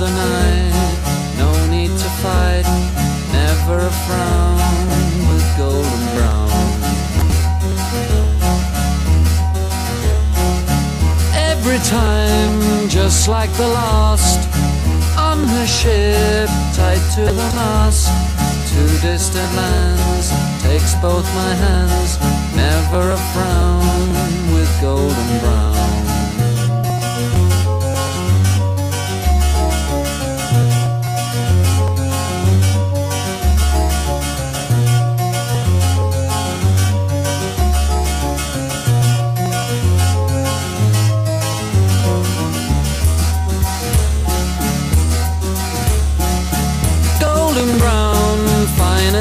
the night. No need to fight, never a frown with golden brown. Every time, just like the last, on the ship, tied to the mast, to distant lands, takes both my hands, never a frown with golden brown.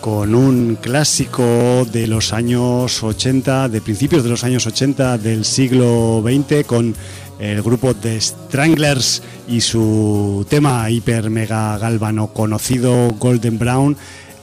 con un clásico de los años 80, de principios de los años 80 del siglo XX, con el grupo de Stranglers y su tema hiper mega galvano conocido Golden Brown,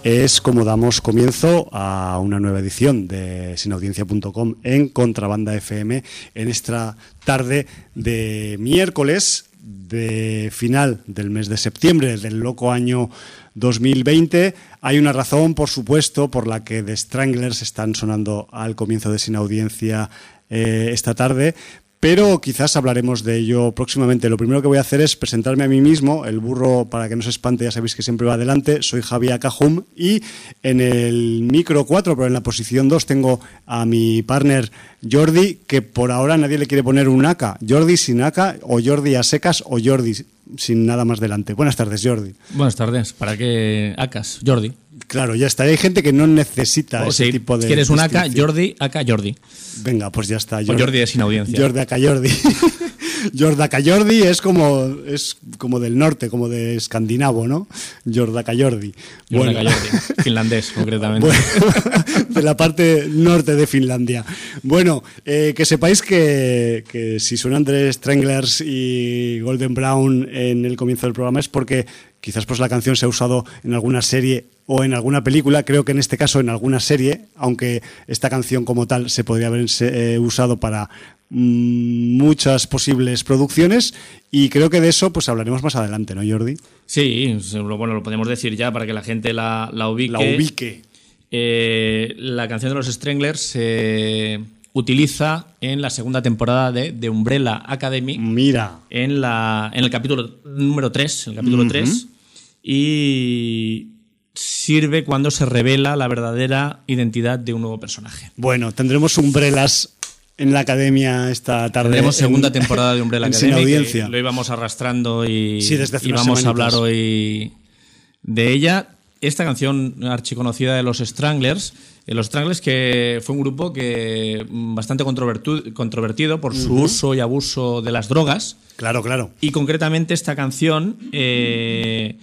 es como damos comienzo a una nueva edición de sinaudiencia.com en Contrabanda FM en esta tarde de miércoles de final del mes de septiembre del loco año 2020. Hay una razón, por supuesto, por la que The Stranglers están sonando al comienzo de Sin Audiencia eh, esta tarde, pero quizás hablaremos de ello próximamente. Lo primero que voy a hacer es presentarme a mí mismo. El burro, para que no se espante, ya sabéis que siempre va adelante. Soy Javier Cajum y en el micro 4, pero en la posición 2, tengo a mi partner Jordi, que por ahora nadie le quiere poner un AK. Jordi sin AK, o Jordi a secas, o Jordi sin nada más delante. Buenas tardes, Jordi. Buenas tardes. ¿Para qué acas? Jordi. Claro, ya está. Hay gente que no necesita O ese sí, tipo de. si quieres un AK. Jordi, AK, Jordi. Venga, pues ya está. O Jordi de sin audiencia. Jordi acá Jordi. Jordaca Jordi es como, es como del norte, como de escandinavo, ¿no? Jordaca Jordi. Jordi AK, Jordi. Finlandés, concretamente. Bueno, de la parte norte de Finlandia. Bueno, eh, que sepáis que, que si suenan The Stranglers y Golden Brown en el comienzo del programa es porque quizás pues la canción se ha usado en alguna serie o en alguna película, creo que en este caso en alguna serie, aunque esta canción como tal se podría haber eh, usado para mm, muchas posibles producciones y creo que de eso pues hablaremos más adelante, ¿no, Jordi? Sí, bueno, lo podemos decir ya para que la gente la, la ubique. La ubique. Eh, la canción de los Stranglers se utiliza en la segunda temporada de The Umbrella Academy. Mira. En, la, en el capítulo número 3, el capítulo Ujú. 3. Y sirve cuando se revela la verdadera identidad de un nuevo personaje. Bueno, tendremos umbrellas en la academia esta tarde. Tendremos en- segunda temporada de Umbrella Sin Academy. que audiencia. Lo íbamos arrastrando y, Sí, desde hace y vamos a hablar hoy de ella. Esta canción archiconocida de los Stranglers. eh, Los Stranglers que fue un grupo que mm, bastante controvertido por su uso y abuso de las drogas. Claro, claro. Y concretamente esta canción, eh,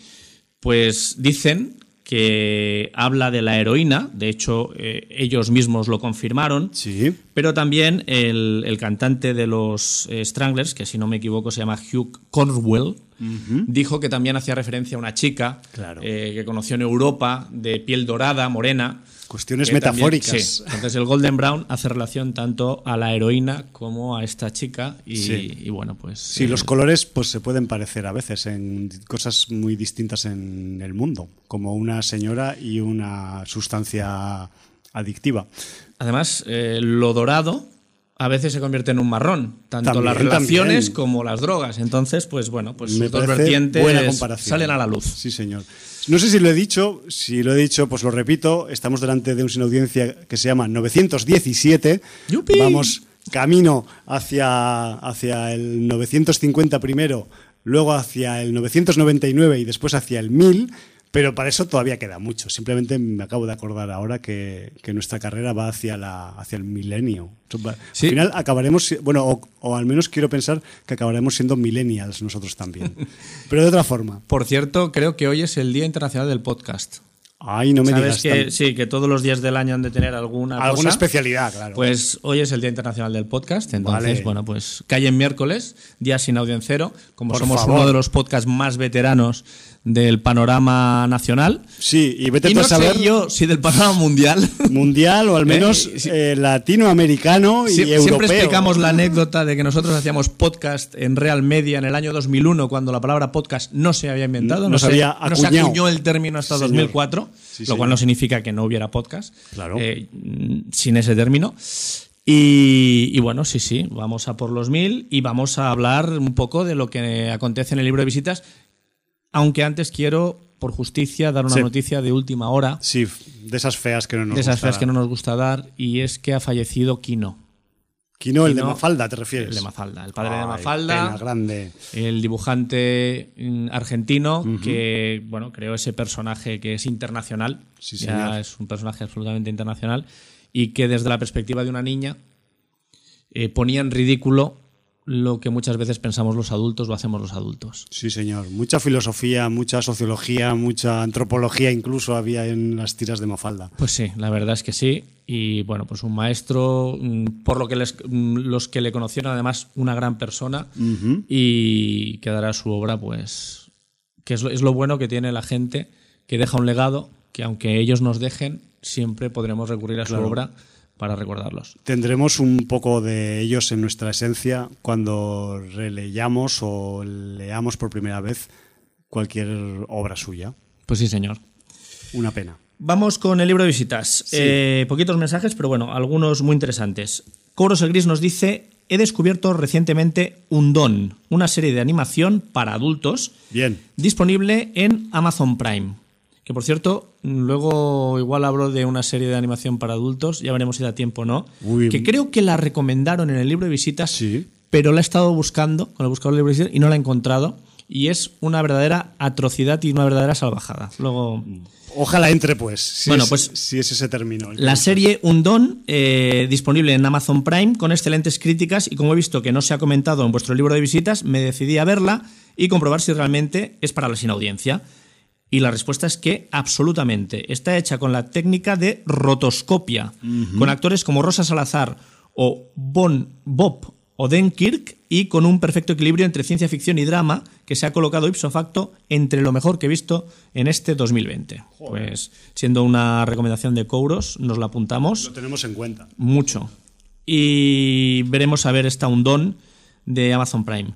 pues dicen que habla de la heroína, de hecho eh, ellos mismos lo confirmaron, Sí. pero también el, el cantante de los eh, Stranglers, que si no me equivoco se llama Hugh Cornwell, dijo que también hacía referencia a una chica Claro. eh, que conoció en Europa, de piel dorada, morena. Cuestiones también- metafóricas. sí. Entonces el Golden Brown hace relación tanto a la heroína como a esta chica y, Sí. y bueno, pues... Sí, eh, los colores pues se pueden parecer a veces en cosas muy distintas en el mundo, como una señora y una sustancia adictiva. Además, eh, lo dorado a veces se convierte en un marrón, tanto También, las relaciones también. como las drogas. Entonces, pues bueno, pues Me sus dos vertientes salen a la luz. Sí, señor. No sé si lo he dicho, si lo he dicho, pues lo repito. Estamos delante de un sin audiencia que se llama 917. ¡Yupi! Vamos camino hacia, hacia el 950 primero, luego hacia el 999 y después hacia el 1000. Pero para eso todavía queda mucho. Simplemente me acabo de acordar ahora que, que nuestra carrera va hacia, la, hacia el milenio. Al final acabaremos, bueno, o, o al menos quiero pensar que acabaremos siendo millennials nosotros también. Pero de otra forma. Por cierto, creo que hoy es el Día Internacional del Podcast. Ay, no me Sabes digas. que tan- sí, que todos los días del año han de tener alguna alguna cosa? especialidad, claro. Pues hoy es el Día Internacional del Podcast, entonces, Vale. bueno, pues cae en miércoles, día sin audiencero, como Por somos favor. uno de los podcasts más veteranos del panorama nacional. sí, y vete Y tú no a saber sé yo si del panorama mundial. mundial o al menos Eh, sí. eh, latinoamericano y Sie- europeo. Siempre explicamos la anécdota de que nosotros hacíamos podcast en Real Media en el año 2001, cuando la palabra podcast no se había inventado, No no, se había no se acuñado. acuñó el término hasta Señor. 2004, Sí, lo cual señor. no significa que no hubiera podcast Claro. eh, sin ese término. Y, y bueno, sí, sí, vamos a por los mil y vamos a hablar un poco de lo que acontece en el libro de visitas, aunque antes quiero, por justicia, dar una Sí. noticia de última hora, Sí, de esas feas que no nos de esas gusta feas que no dar. nos gusta dar, y es que ha fallecido Kino. Quino, el de Mafalda, ¿te refieres? El de Mafalda, el padre de Mafalda. pena grande. el dibujante mm, argentino que bueno creó ese personaje que es internacional Sí, ya señor. es un personaje absolutamente internacional y que desde la perspectiva de una niña eh, ponía en ridículo lo que muchas veces pensamos los adultos lo hacemos los adultos Sí, señor. Mucha filosofía, mucha sociología, mucha antropología incluso había en las tiras de Mafalda. pues sí la verdad es que sí y bueno pues un maestro mm, por lo que les- mm, los que le conocieron además una gran persona y quedará su obra pues que es lo, es lo bueno que tiene la gente que deja un legado que aunque ellos nos dejen siempre podremos recurrir a su obra para recordarlos Tendremos un poco de ellos en nuestra esencia cuando releyamos o leamos por primera vez cualquier obra suya. pues sí señor Una pena. Vamos con el libro de visitas. Eh, poquitos mensajes, pero bueno, algunos muy interesantes. Coros el Gris nos dice: He descubierto recientemente Un Don, una serie de animación para adultos Bien. disponible en Amazon Prime. Que por cierto, luego igual hablo de una serie de animación para adultos, ya veremos si da tiempo o no. Uy. Que creo que la recomendaron en el libro de visitas, Sí. pero la he estado buscando con el buscador de libro de visitas y no la he encontrado. Y es una verdadera atrocidad y una verdadera salvajada. Luego. Ojalá entre, pues. Si Bueno, es- pues- Si es ese término. La serie Un Don, eh, disponible en Amazon Prime, con excelentes críticas, y como he visto que no se ha comentado en vuestro libro de visitas, me decidí a verla y comprobar si realmente es para la sin audiencia. Y la respuesta es que absolutamente. Está hecha con la técnica de rotoscopia, con actores como Rosa Salazar o Bon Bob Odenkirk y con un perfecto equilibrio entre ciencia ficción y drama que se ha colocado ipso facto entre lo mejor que he visto en este 2020. Pues siendo una recomendación de Kouros, nos la apuntamos Lo tenemos en cuenta. mucho. Y veremos a ver esta Undón de Amazon Prime.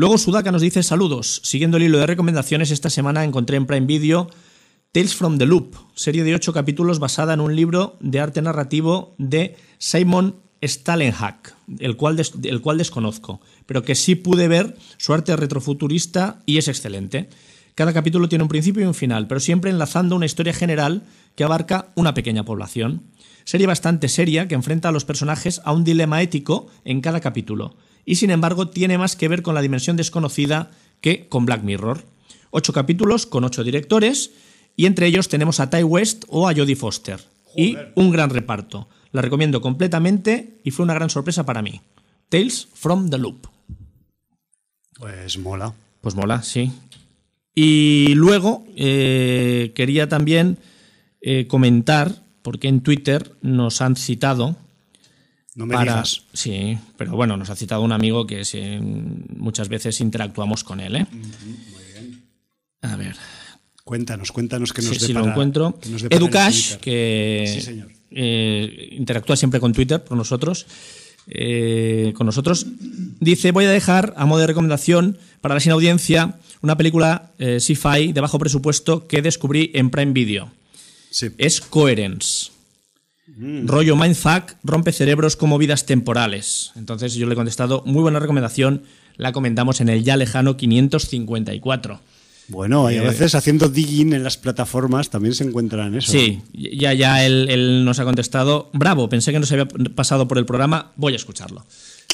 Luego Sudaka nos dice saludos. Siguiendo el hilo de recomendaciones, esta semana encontré en Prime Video Tales from the Loop, serie de ocho capítulos basada en un libro de arte narrativo de Simon Stalenhack, el cual, el cual desconozco, pero que sí pude ver su arte retrofuturista y es excelente. Cada capítulo tiene un principio y un final, pero siempre enlazando una historia general que abarca una pequeña población. Serie bastante seria que enfrenta a los personajes a un dilema ético en cada capítulo, y sin embargo tiene más que ver con la dimensión desconocida que con Black Mirror. Ocho capítulos con ocho directores, y entre ellos tenemos a Ty West o a Jodie Foster. Y un gran reparto. La recomiendo completamente y fue una gran sorpresa para mí. Tales from the Loop. Pues mola. Pues mola, sí. Y luego eh, quería también eh, comentar, porque en Twitter nos han citado No me para... digas. Sí, pero bueno, nos ha citado un amigo que sí, muchas veces interactuamos con él. ¿eh? A ver, Cuéntanos, cuéntanos que nos si, si lo depara- encuentro. que nos depara Educash, que Sí, señor. eh, interactúa siempre con Twitter con nosotros, eh, con nosotros, dice, voy a dejar a modo de recomendación para la sin audiencia una película eh, sci-fi de bajo presupuesto que descubrí en Prime Video. Sí. Es Coherence. Rollo Mindfuck rompe cerebros como vidas temporales. Entonces yo le he contestado, muy buena recomendación, la comentamos en el ya lejano 554. Bueno, y a Eh, veces haciendo digging en las plataformas también se encuentran eso. Sí, ya, ya él, él nos ha contestado. Bravo, pensé que no se había pasado por el programa, voy a escucharlo.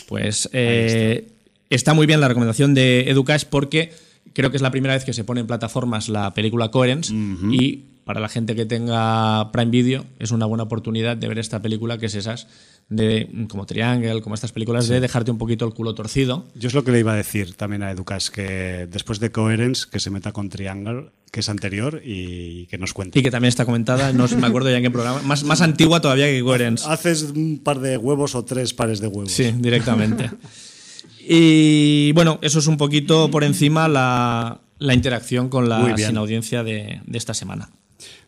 Pues eh, está. muy bien la recomendación de Educash porque creo que es la primera vez que se pone en plataformas la película Coherence y para la gente que tenga Prime Video es una buena oportunidad de ver esta película que es esas de como Triangle, como estas películas de dejarte un poquito el culo torcido. Yo es lo que le iba a decir también a Educas, que después de Coherence, que se meta con Triangle, que es anterior, y que nos cuente. Y que también está comentada, no me acuerdo ya en qué programa, más, más antigua todavía que Coherence. Haces un par de huevos o tres pares de huevos. Sí, directamente. y bueno, eso es un poquito por encima la, la interacción con la sin audiencia de, de esta semana.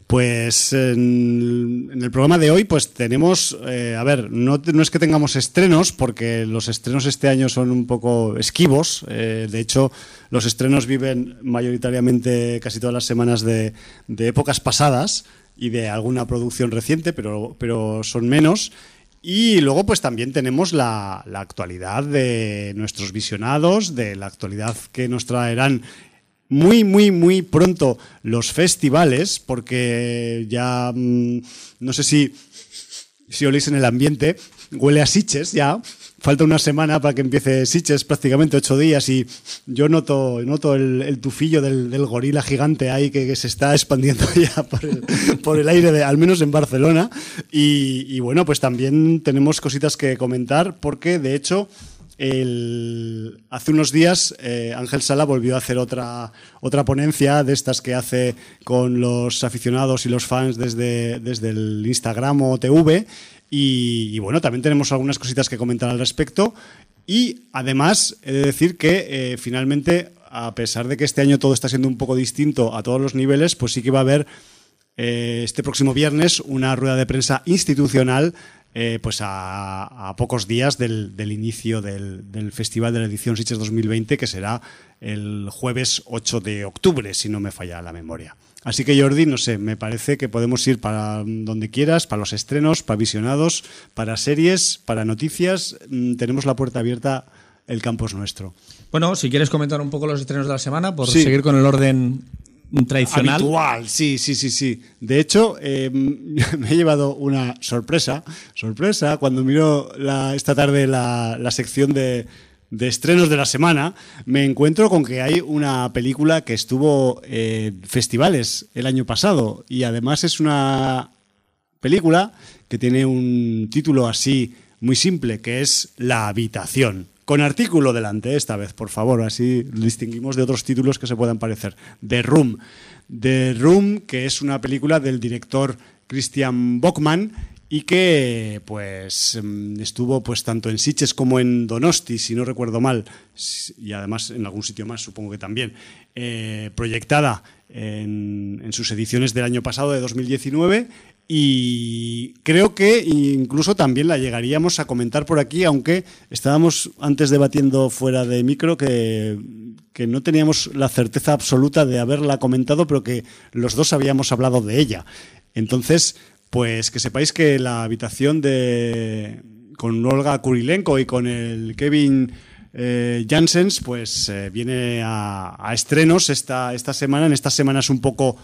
Pues en, el programa de hoy, pues tenemos, eh, a ver, no, es que tengamos estrenos, porque los estrenos este año son un poco esquivos. eh, de hecho, los estrenos viven mayoritariamente casi todas las semanas de, de épocas pasadas y de alguna producción reciente, pero, pero son menos. Y luego, pues también tenemos la, la actualidad de nuestros visionados, de la actualidad que nos traerán muy, muy, muy pronto los festivales, porque ya mm, no sé si, si oléis en el ambiente, huele a Siches ya. Falta una semana para que empiece Siches, prácticamente ocho días, y yo noto, noto el, el tufillo del, del gorila gigante ahí que, que se está expandiendo ya por el, por el aire, de, al menos en Barcelona. Y, y bueno, pues también tenemos cositas que comentar, porque de hecho hace unos días eh, Ángel Sala volvió a hacer otra, otra ponencia de estas que hace con los aficionados y los fans desde, desde el Instagram o TV. Y, y bueno, también tenemos algunas cositas que comentar al respecto. Y además, he de decir que eh, finalmente, a pesar de que este año todo está siendo un poco distinto a todos los niveles, pues sí que va a haber eh, este próximo viernes una rueda de prensa institucional eh, pues a, a pocos días del, del inicio del, del Festival de la edición Sitges 2020 que será el jueves 8 de octubre si no me falla la memoria. Así que Jordi, no sé, me parece que podemos ir para donde quieras, para los estrenos, para visionados, para series, para noticias. Mm, Tenemos la puerta abierta, el campo es nuestro. Bueno, si quieres comentar un poco los estrenos de la semana, por Sí. seguir con el orden tradicional. Habitual, sí, sí, sí, sí. De hecho, eh, me he llevado una sorpresa, sorpresa, cuando miro la- esta tarde la, la sección de, de estrenos de la semana, me encuentro con que hay una película que estuvo en festivales el año pasado y además es una película que tiene un título así muy simple, que es La habitación. Con artículo delante, esta vez, por favor, así distinguimos de otros títulos que se puedan parecer. The Room. The Room, que es una película del director Christian Bockman y que pues mm, estuvo pues tanto en Sitges como en Donosti, si no recuerdo mal, y además en algún sitio más supongo que también, eh, proyectada en sus ediciones del año pasado, de 2019, y creo que incluso también la llegaríamos a comentar por aquí, aunque estábamos antes debatiendo fuera de micro que, que no teníamos la certeza absoluta de haberla comentado, pero que los dos habíamos hablado de ella. Entonces, pues que sepáis que la habitación de con Olga Kurilenko y con el Kevin eh, Janssens, pues eh, viene a, a estrenos esta, esta semana. En estas semanas un poco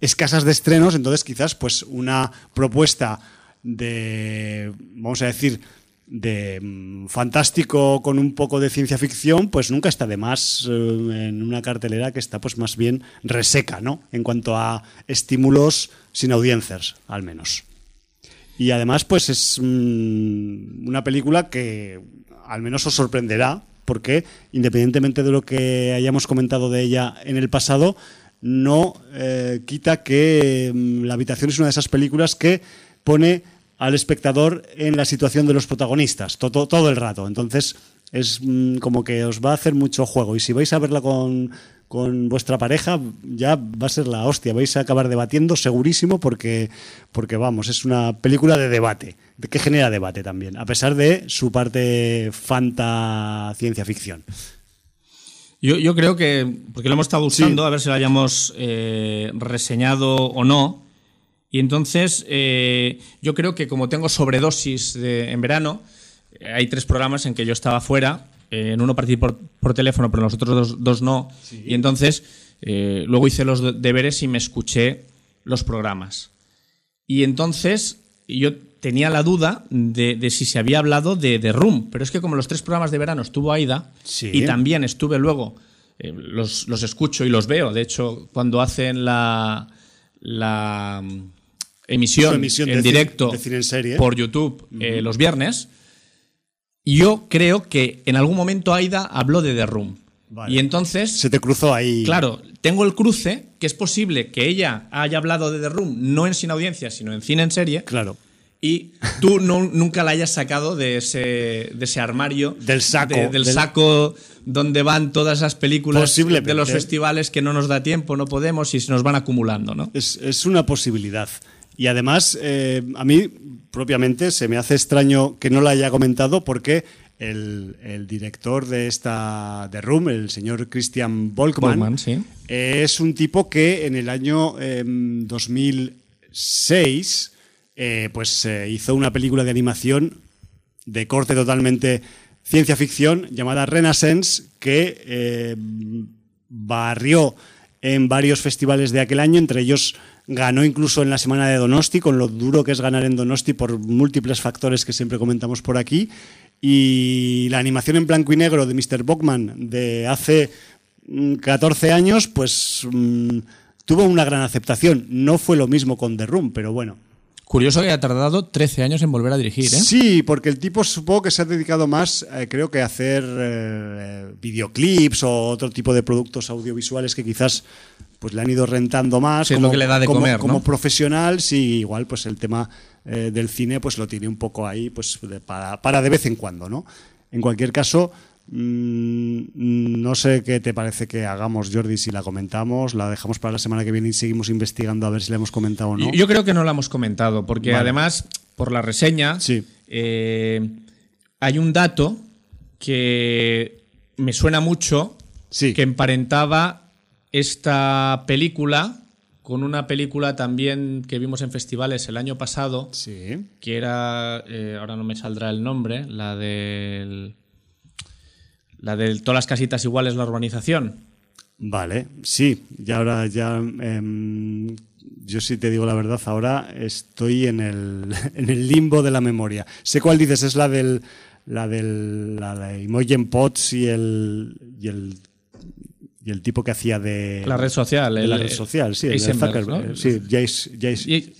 escasas de estrenos, entonces quizás pues una propuesta de, vamos a decir, de mm, fantástico con un poco de ciencia ficción, pues nunca está de más eh, en una cartelera que está pues más bien reseca, ¿no? En cuanto a estímulos sin audiencias, al menos. Y además, pues es mm, una película que al menos os sorprenderá, porque independientemente de lo que hayamos comentado de ella en el pasado, no eh, quita que mm, La habitación es una de esas películas que pone al espectador en la situación de los protagonistas todo, todo el rato. Entonces es mm, como que os va a hacer mucho juego y si vais a verla con, con vuestra pareja ya va a ser la hostia, vais a acabar debatiendo segurísimo porque, porque vamos, es una película de debate, que genera debate también, a pesar de su parte fanta ciencia ficción. Yo, yo creo que, porque lo hemos estado usando, a ver si lo hayamos eh, reseñado o no. Y entonces, eh, yo creo que como tengo sobredosis de- en verano, eh, hay tres programas en que yo estaba fuera. eh, en uno partí por, por teléfono, pero en los otros dos, dos no. Y entonces, eh, luego hice los de- deberes y me escuché los programas. Y entonces yo tenía la duda de, de si se había hablado de, de Room, pero es que como los tres programas de verano estuvo Aida Sí. y también estuve luego, eh, los, los escucho y los veo, de hecho cuando hacen la, la mm, emisión, emisión en de directo de cine en serie. por YouTube eh, los viernes, yo creo que en algún momento Aida habló de The Room. Vale. Y entonces Se te cruzó ahí. Claro, tengo el cruce que es posible que ella haya hablado de The Room no en Sin Audiencia, sino en Cine en Serie, Claro. Y tú no- nunca la hayas sacado de ese, de ese armario. Del saco, de- del del- saco donde van todas esas películas de los festivales que no nos da tiempo, no podemos y se nos van acumulando, ¿no? Es, es una posibilidad. Y además, eh, a mí propiamente se me hace extraño que no la haya comentado porque el, el director de esta de Room, el señor Christian Volkmann, Volkmann, sí. eh, es un tipo que en el año em, 2006 eh, pues eh, hizo una película de animación de corte totalmente ciencia ficción llamada Renaissance que eh, barrió en varios festivales de aquel año, entre ellos ganó incluso en la semana de Donosti, con lo duro que es ganar en Donosti por múltiples factores que siempre comentamos por aquí. Y la animación en blanco y negro de Mr. Bockman de hace mm, 14 años, pues mm, tuvo una gran aceptación. No fue lo mismo con The Room, pero bueno. Curioso que haya tardado 13 años en volver a dirigir, ¿eh? Sí, porque el tipo supongo que se ha dedicado más, eh, creo que a hacer eh, videoclips o otro tipo de productos audiovisuales que quizás pues le han ido rentando más. Sí, es lo que le da de como, comer, como profesional, sí, igual pues el tema eh, del cine pues lo tiene un poco ahí pues de- para, para de vez en cuando, ¿no? En cualquier caso, no sé qué te parece que hagamos, Jordi, si la comentamos, la dejamos para la semana que viene y seguimos investigando a ver si la hemos comentado o no. Yo- creo que no la hemos comentado, porque Vale. además, por la reseña, Sí. eh, hay un dato que me suena mucho, Sí. que emparentaba esta película con una película también que vimos en festivales el año pasado, Sí. que era, eh, ahora no me saldrá el nombre, la del... La de todas las casitas iguales, la urbanización. Vale, sí, y ahora ya, em, yo sí te digo la verdad, ahora estoy en el, en el limbo de la memoria. Sé cuál dices, es la del, la del, de Imogen Potts y el, y el, y el tipo que hacía de... La red social. de el- la red social, sí, el Zuckerberg, ¿no? sí, Jace, Jace,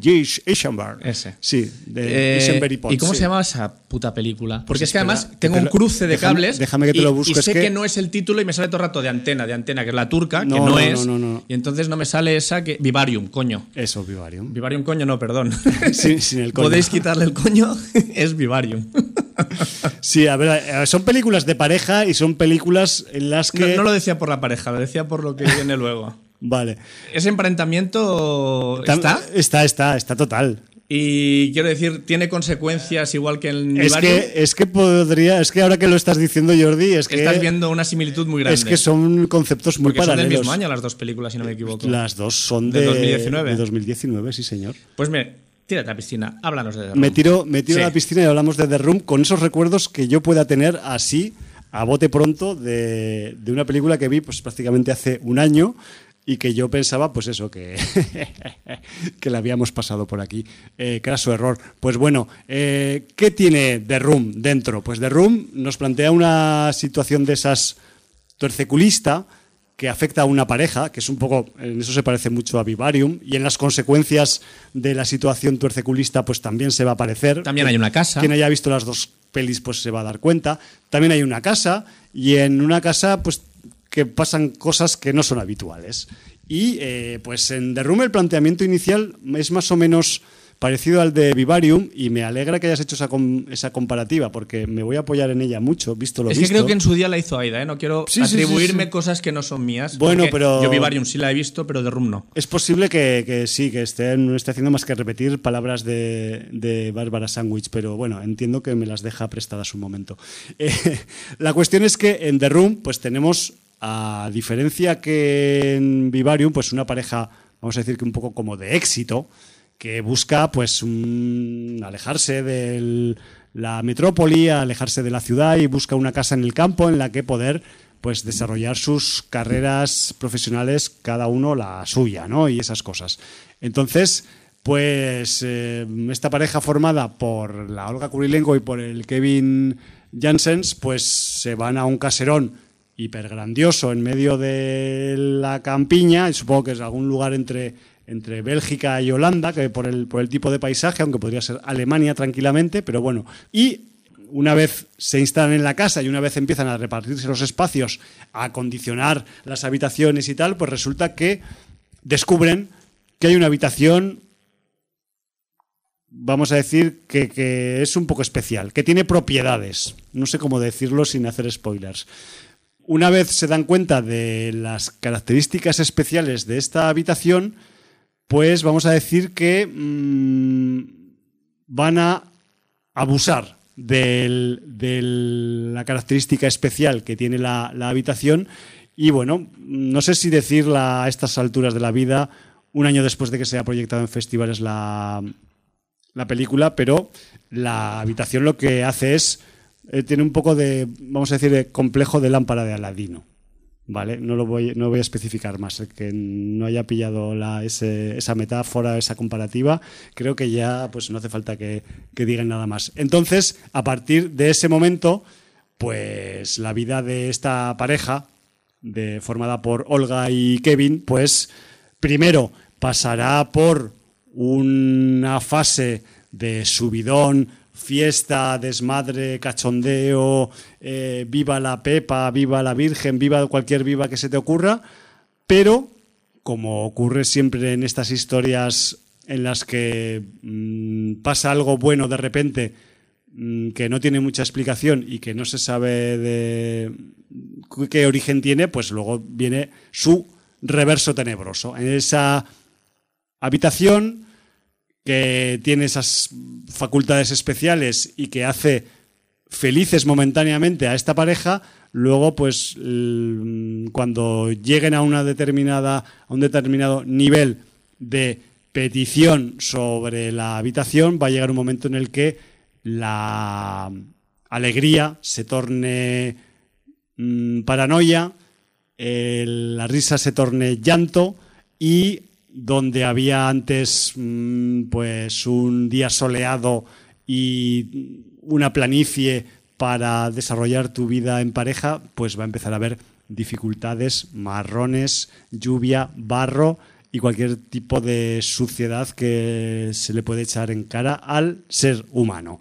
Jace Eisenberg. Ese. Sí, de Eh, Eisenberg y Potts. ¿Y cómo sí. se llamaba esa puta película? Porque Pues es que espera, además que tengo te un cruce de déjame- cables. déjame que te lo busco, Y es sé que... que- no es el título y me sale todo el rato de antena, de antena, que es la turca, que No, no, no, es. no, no, no. Y entonces no me sale esa que. Vivarium, coño. Eso, Vivarium. Vivarium, coño, no, perdón. Sin el coño. Podéis quitarle el coño, es Vivarium. Sí, a ver, eh, son películas de pareja y son películas en las que... no lo decía por la pareja, lo decía por lo que viene luego. Vale. Ese emparentamiento Tam- está. Está, está, está total. Y quiero decir, tiene consecuencias igual que en Es que, es que podría, es que ahora que lo estás diciendo, Jordi, es que, Estás viendo una similitud muy grande. es que son conceptos muy porque son del paralelos. mismo año las dos películas, si no me equivoco. Las dos son ¿De de, 2019? de 2019, sí, señor. Pues me, tírate a la piscina, háblanos de The Me Room. tiro, me tiro Sí. a la piscina y hablamos de The Room con esos recuerdos que yo pueda tener así, a bote pronto, de, de una película que vi pues prácticamente hace un año y que yo pensaba, pues eso, que, que la habíamos pasado por aquí. Eh, craso error. Pues bueno, eh, ¿qué tiene The Room dentro? Pues The Room nos plantea una situación de esas tuerceculista que afecta a una pareja, que es un poco, en eso se parece mucho a Vivarium, y en las consecuencias de la situación tuerceculista, pues también se va a parecer. También hay una casa. Quien haya visto las dos pelis pues se va a dar cuenta. También hay una casa y en una casa pues que pasan cosas que no son habituales. Y eh, pues en Room el planteamiento inicial es más o menos parecido al de Vivarium y me alegra que hayas hecho esa, com- esa comparativa porque me voy a apoyar en ella mucho, visto lo Es visto. que creo que en su día la hizo Aida, ¿eh? No quiero Sí, sí, sí, atribuirme sí. cosas que no son mías. Bueno, pero- Yo Vivarium sí la he visto, pero The Room no. Es posible que, que sí, que esté, no esté haciendo más que repetir palabras de, de Bárbara Sandwich, pero bueno, entiendo que me las deja prestadas un momento. Eh, la cuestión es que en The Room, pues tenemos, a diferencia que en Vivarium, pues una pareja, vamos a decir que un poco como de éxito, que busca pues alejarse de la metrópoli, alejarse de la ciudad y busca una casa en el campo en la que poder pues desarrollar sus carreras profesionales cada uno la suya, ¿no? Y esas cosas. Entonces, pues eh, esta pareja formada por la Olga Kurilenko y por el Kevin Janssens, pues se van a un caserón hipergrandioso en medio de la campiña, y supongo que es algún lugar entre, entre Bélgica y Holanda, que por el, tipo de paisaje, aunque podría ser Alemania tranquilamente, pero bueno. Y una vez se instalan en la casa y una vez empiezan a repartirse los espacios, a acondicionar las habitaciones y tal, pues resulta que descubren que hay una habitación, vamos a decir, que es un poco especial, que tiene propiedades. No sé cómo decirlo sin hacer spoilers. Una vez se dan cuenta de las características especiales de esta habitación, pues vamos a decir que mm, van a abusar de la característica especial que tiene la, habitación y bueno, no sé si decirla a estas alturas de la vida, un año después de que se ha proyectado en festivales la, la película, pero la habitación lo que hace es, eh, tiene un poco de, vamos a decir, de complejo de lámpara de Aladino. ¿Vale? No lo voy, a especificar más. El que no haya pillado esa metáfora, esa comparativa, creo que ya pues no hace falta que, digan nada más. Entonces, a partir de ese momento, pues la vida de esta pareja, formada por Olga y Kevin, pues primero pasará por una fase de subidón, fiesta, desmadre, cachondeo, eh, viva la Pepa, viva la Virgen, viva cualquier viva que se te ocurra, pero como ocurre siempre en estas historias en las que mm, pasa algo bueno de repente mm, que no tiene mucha explicación y que no se sabe de qué origen tiene, pues luego viene su reverso tenebroso. En esa habitación que tiene esas facultades especiales y que hace felices momentáneamente a esta pareja, luego pues cuando lleguen a una determinada a un determinado nivel de petición sobre la habitación va a llegar un momento en el que la alegría se torne mm, paranoia, la risa se torne llanto y donde había antes mm, pues un día soleado y una planicie para desarrollar tu vida en pareja, pues va a empezar a haber dificultades, marrones, lluvia, barro y cualquier tipo de suciedad que se le puede echar en cara al ser humano.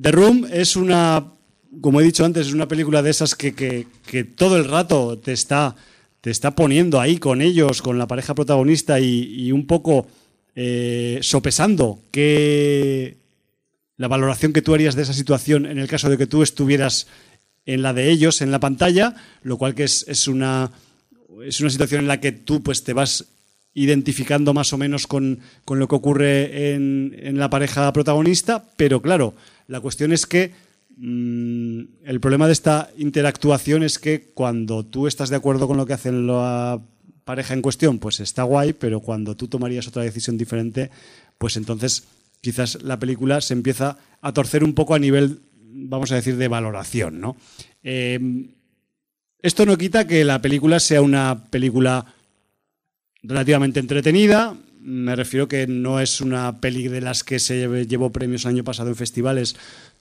The Room es una, como he dicho antes, es una película de esas que, que- que todo el rato te está, te está poniendo ahí con ellos, con la pareja protagonista y, un poco eh, sopesando que la valoración que tú harías de esa situación en el caso de que tú estuvieras en la de ellos, en la pantalla, lo cual que es, es una, es una situación en la que tú pues te vas identificando más o menos con, con lo que ocurre en, en la pareja protagonista, pero claro, la cuestión es que mm, el problema de esta interactuación es que cuando tú estás de acuerdo con lo que hacen la pareja en cuestión, pues está guay, pero cuando tú tomarías otra decisión diferente, pues entonces quizás la película se empieza a torcer un poco a nivel, vamos a decir, de valoración. Eh, esto no quita que la película sea una película relativamente entretenida. Me refiero que no es una peli de las que se llevó premios el año pasado en festivales,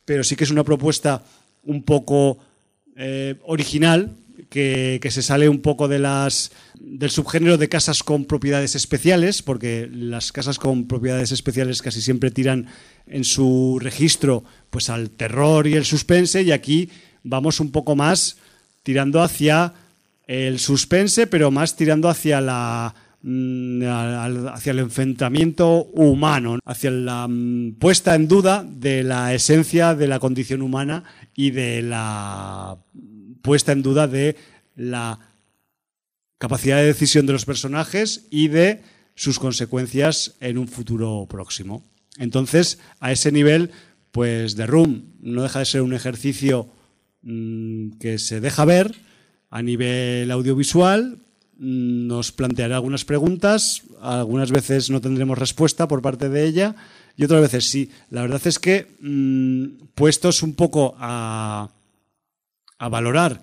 pero sí que es una propuesta un poco eh, original, que, que se sale un poco de las del subgénero de casas con propiedades especiales, porque las casas con propiedades especiales casi siempre tiran en su registro pues al terror y el suspense, y aquí vamos un poco más tirando hacia el suspense, pero más tirando hacia la hacia el enfrentamiento humano, hacia la mm, puesta en duda de la esencia de la condición humana y de la puesta en duda de la capacidad de decisión de los personajes y de sus consecuencias en un futuro próximo. Entonces, a ese nivel, pues The Room no deja de ser un ejercicio mm, que se deja ver a nivel audiovisual, mm, nos planteará algunas preguntas, algunas veces no tendremos respuesta por parte de ella y otras veces sí. La verdad es que mm, puestos un poco a, valorar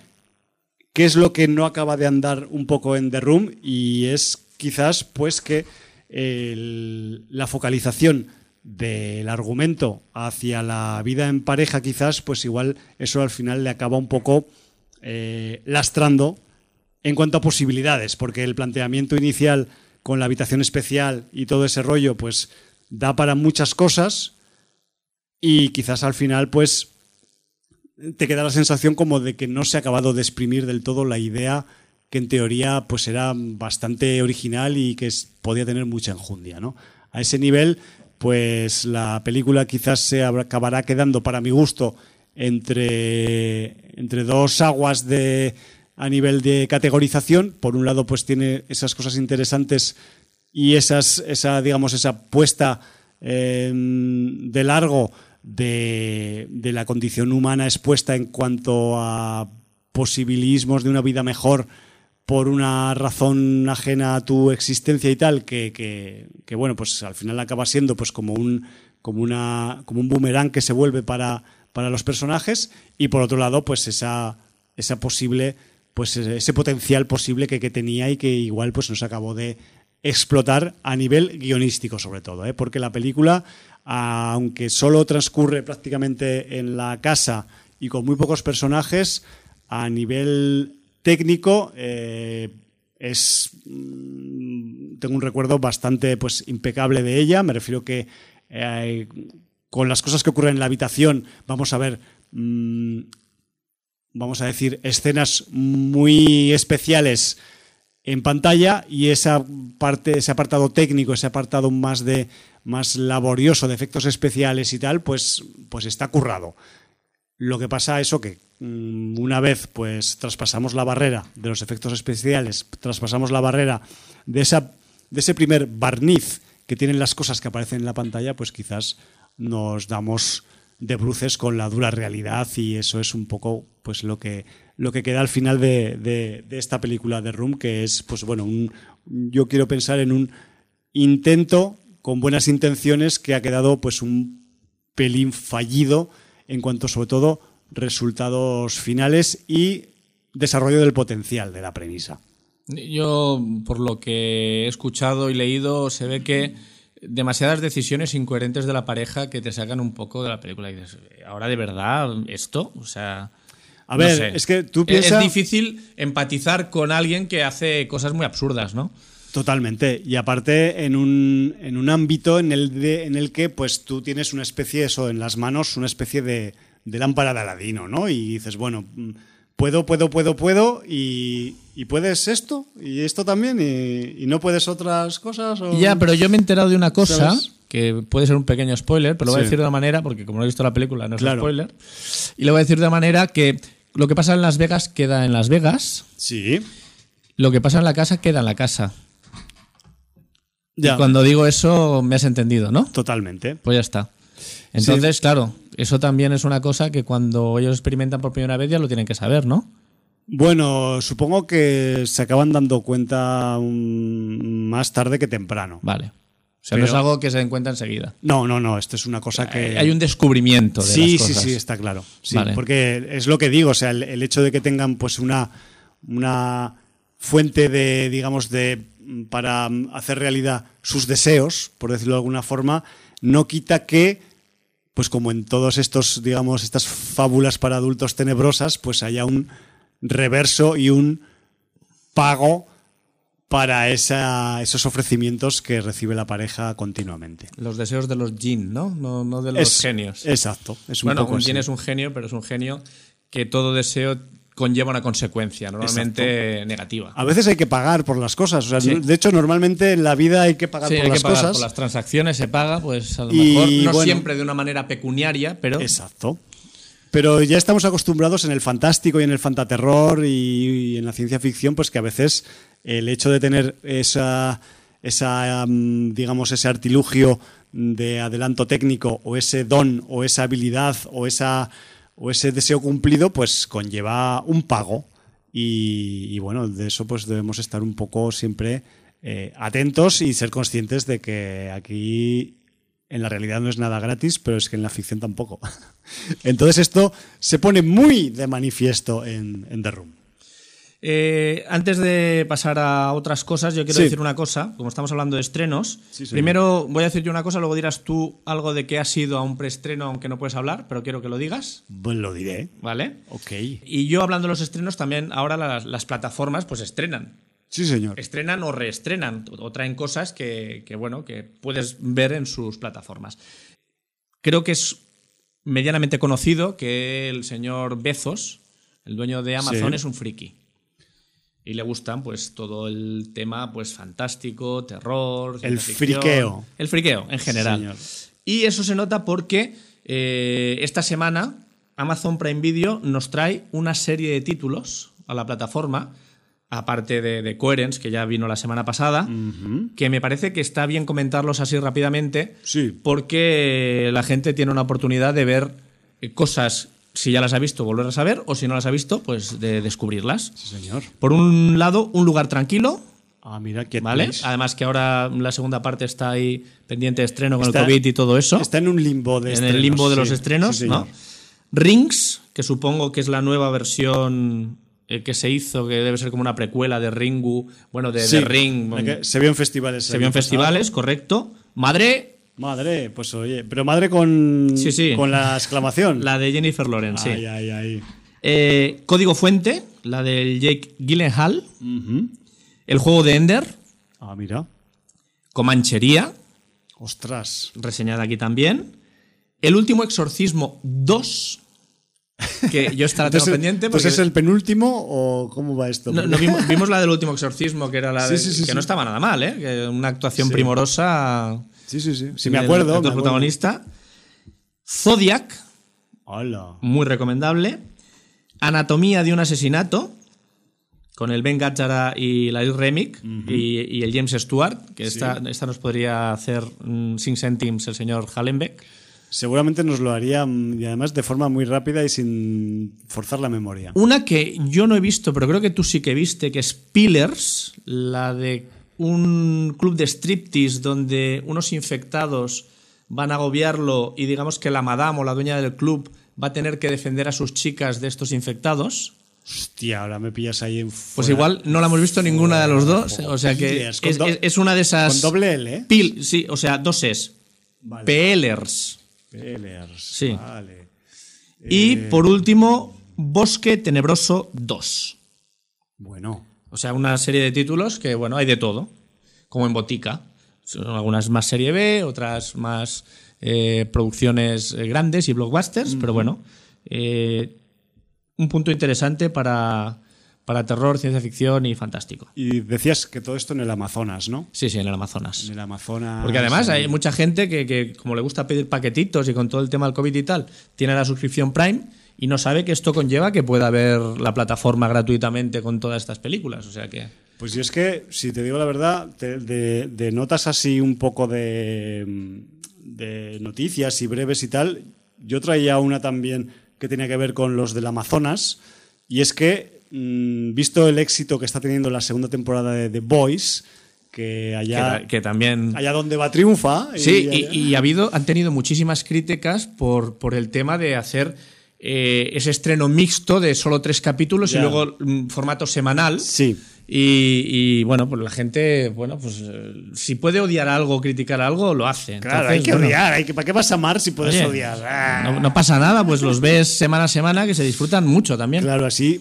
qué es lo que no acaba de andar un poco en The Room y es quizás pues que la focalización del argumento hacia la vida en pareja quizás pues igual eso al final le acaba un poco eh, lastrando en cuanto a posibilidades porque el planteamiento inicial con la habitación especial y todo ese rollo pues da para muchas cosas y quizás al final pues te queda la sensación como de que no se ha acabado de exprimir del todo la idea que en teoría pues era bastante original y que podía tener mucha enjundia, ¿no? A ese nivel, pues la película quizás se acabará quedando, para mi gusto, entre, entre dos aguas de a nivel de categorización. Por un lado, pues tiene esas cosas interesantes y esas, esa, digamos, esa puesta eh, de largo de, de la condición humana expuesta en cuanto a posibilismos de una vida mejor por una razón ajena a tu existencia y tal, que, que- que, bueno, pues al final acaba siendo pues como un, como una, como un boomerang que se vuelve para, para los personajes, y por otro lado, pues esa, esa posible, pues ese potencial posible que, tenía y que igual pues no se acabó de explotar a nivel guionístico sobre todo, ¿eh? porque la película, aunque solo transcurre prácticamente en la casa y con muy pocos personajes, a nivel técnico eh, es mm, tengo un recuerdo bastante pues impecable de ella me refiero que eh, con las cosas que ocurren en la habitación vamos a ver mm, vamos a decir escenas muy especiales en pantalla y esa parte ese apartado técnico ese apartado más de más laborioso de efectos especiales y tal pues pues está currado. Lo que pasa eso que mm, una vez pues traspasamos la barrera de los efectos especiales, traspasamos la barrera de esa de ese primer barniz que tienen las cosas que aparecen en la pantalla, pues quizás nos damos de bruces con la dura realidad y eso es un poco pues lo que lo que queda al final de, de- esta película de Room que es pues bueno un, yo quiero pensar en un intento con buenas intenciones que ha quedado pues un pelín fallido en cuanto sobre todo resultados finales y desarrollo del potencial de la premisa. Yo, por lo que he escuchado y leído, se ve que demasiadas decisiones incoherentes de la pareja que te sacan un poco de la película. Y dices, ¿ahora de verdad esto? O sea. A no ver, sé. es que tú piensas- Es difícil empatizar con alguien que hace cosas muy absurdas, ¿no? Totalmente. Y aparte en un, en un ámbito en el, de- en el que pues tú tienes una especie, eso, en las manos, una especie de, de lámpara de Aladino, ¿no? Y dices, bueno, mm, puedo, puedo, puedo, puedo, y, y puedes esto, y esto también, y, y no puedes otras cosas. o- Ya, pero yo me he enterado de una cosa ¿Sabes? que puede ser un pequeño spoiler, pero lo voy a decir de una manera, porque como no he visto la película, no es Claro. spoiler. Y lo voy a decir de una manera que lo que pasa en Las Vegas queda en Las Vegas, Sí. lo que pasa en la casa queda en la casa. Ya. Y cuando digo eso, me has entendido, ¿no? Totalmente. Pues ya está. Entonces, claro, eso también es una cosa que cuando ellos experimentan por primera vez ya lo tienen que saber, ¿no? Bueno, supongo que se acaban dando cuenta más tarde que temprano. Vale. O sea, no es algo que se den cuenta enseguida. No, no, no, esto es una cosa que... Hay un descubrimiento de sí, las sí, cosas. sí, está claro. Sí, Vale. Porque es lo que digo, o sea, el, el hecho de que tengan pues una, una fuente de, digamos, de para hacer realidad sus deseos, por decirlo de alguna forma, no quita que, pues como en todos estos, digamos, estas fábulas para adultos tenebrosas, pues haya un reverso y un pago para esa, esos ofrecimientos que recibe la pareja continuamente. Los deseos de los jin, ¿no? No, no de los Es- genios. Exacto. Es un bueno, poco un jin es un genio, pero es un genio que todo deseo conlleva una consecuencia, normalmente negativa. A veces hay que pagar por las cosas. O sea, Sí. De hecho, normalmente en la vida hay que pagar Sí, por hay las que pagar cosas. por las transacciones, se paga, pues a lo Y, mejor no bueno. siempre de una manera pecuniaria, pero Exacto. Pero ya estamos acostumbrados en el fantástico y en el fantaterror y, y en la ciencia ficción, pues que a veces el hecho de tener esa, esa mm, digamos, ese artilugio de adelanto técnico o ese don o esa habilidad o esa o ese deseo cumplido, pues conlleva un pago. Y, bueno, de eso pues debemos estar un poco siempre eh, atentos y ser conscientes de que aquí en la realidad no es nada gratis, pero es que en la ficción tampoco. Entonces esto se pone muy de manifiesto en The Room. Eh, antes de pasar a otras cosas, yo quiero Sí. decir una cosa. Como estamos hablando de estrenos, Sí, primero voy a decir yo una cosa, luego dirás tú algo de que ha sido a un preestreno, aunque no puedes hablar, pero quiero que lo digas, Pues lo diré. ¿vale? Ok. Y yo hablando de los estrenos, también ahora las, las plataformas pues estrenan. Sí, señor. Estrenan o reestrenan o traen cosas que, que, bueno, que puedes ver en sus plataformas. Creo que es medianamente conocido que el señor Bezos, el dueño de Amazon, Sí. es un friki. Y le gustan, pues, todo el tema, pues, fantástico, terror. El ficción. friqueo. El friqueo, en general. Señor. Y eso se nota porque eh, esta semana Amazon Prime Video nos trae una serie de títulos a la plataforma, aparte de, de Coherence, que ya vino la semana pasada, que me parece que está bien comentarlos así rápidamente, Sí. porque la gente tiene una oportunidad de ver cosas, si ya las ha visto, volverlas a ver, o si no las ha visto, pues de descubrirlas. Sí, señor. Por un lado, un lugar tranquilo, Ah, mira, Quiet ¿vale? Además que ahora la segunda parte está ahí pendiente de estreno con Está- el COVID y todo eso Está en un limbo de en estrenos, el limbo de los estrenos, Sí. ¿no? Rings, que supongo que es la nueva versión eh, que se hizo, que debe ser como una precuela de Ringu, bueno, de, de Ring, que se vio en festivales. se vio en festivales, correcto. Madre, Madre, pues oye, pero madre con, Sí, sí. con la exclamación. la de Jennifer Lawrence, sí. Ay, ay, ay. Eh, Código Fuente, la del Jake Gyllenhaal. El juego de Ender, Ah, mira. Comanchería, Ostras. reseñada aquí también. El último exorcismo 2, que yo estará tengo Entonces, pendiente. pues es el penúltimo o cómo va esto? No, no, vimos, vimos la del último exorcismo, que era la de- sí, sí, que sí. no estaba nada mal, ¿eh? Que una actuación primorosa. Sí, sí, sí. Sí, me acuerdo. actor me acuerdo. protagonista. Zodiac, Hola. muy recomendable. Anatomía de un asesinato, con el Ben Gazzara y la Remick y, y el James Stewart, que esta, esta nos podría hacer mm, sin céntimos el señor Hallenbeck. Seguramente nos lo haría mm, y además de forma muy rápida y sin forzar la memoria. Una que yo no he visto, pero creo que tú sí que viste, que es Pillars, la de un club de striptease donde unos infectados van a agobiarlo y digamos que la madame o la dueña del club va a tener que defender a sus chicas de estos infectados. Hostia, ahora me pillas ahí en Pues igual no la hemos visto ninguna de los dos. O sea que es, do- es- es una de esas. Con doble L, ¿eh? Pil, sí, o sea, dos es. Vale. Pellers. Pelears, Sí. Vale. Y Eh. por último, Bosque Tenebroso 2. Bueno. O sea, una serie de títulos que, bueno, hay de todo, como en Botica. Son algunas más serie B, otras más eh, producciones eh, grandes y blockbusters, pero bueno, eh, un punto interesante para, para terror, ciencia ficción y fantástico. Y decías que todo esto en el Amazonas, ¿no? Sí, sí, en el Amazonas. En el Amazonas. Porque además hay mucha gente que, que, como le gusta pedir paquetitos y con todo el tema del COVID y tal, tiene la suscripción Prime y no sabe que esto conlleva que pueda ver la plataforma gratuitamente con todas estas películas. O sea que... Pues yo es que, si te digo la verdad, te- de, de notas así un poco de, de noticias y breves y tal, yo traía una también que tenía que ver con los del Amazonas, y es que, mm, visto el éxito que está teniendo la segunda temporada de The Boys, que allá, que, que también... allá donde va triunfa. Sí, y, y ha habido, han tenido muchísimas críticas por, por el tema de hacer eh, ese estreno mixto de solo tres capítulos y luego mm, formato semanal. Sí. Y, y, bueno, pues la gente, bueno, pues eh, si puede odiar algo, criticar algo, lo hace. Claro, Entonces, hay que bueno, odiar. Hay que, ¿Para qué vas a amar si puedes oye, odiar? Ah. No, no pasa nada, pues los ves semana a semana que se disfrutan mucho también. Claro, así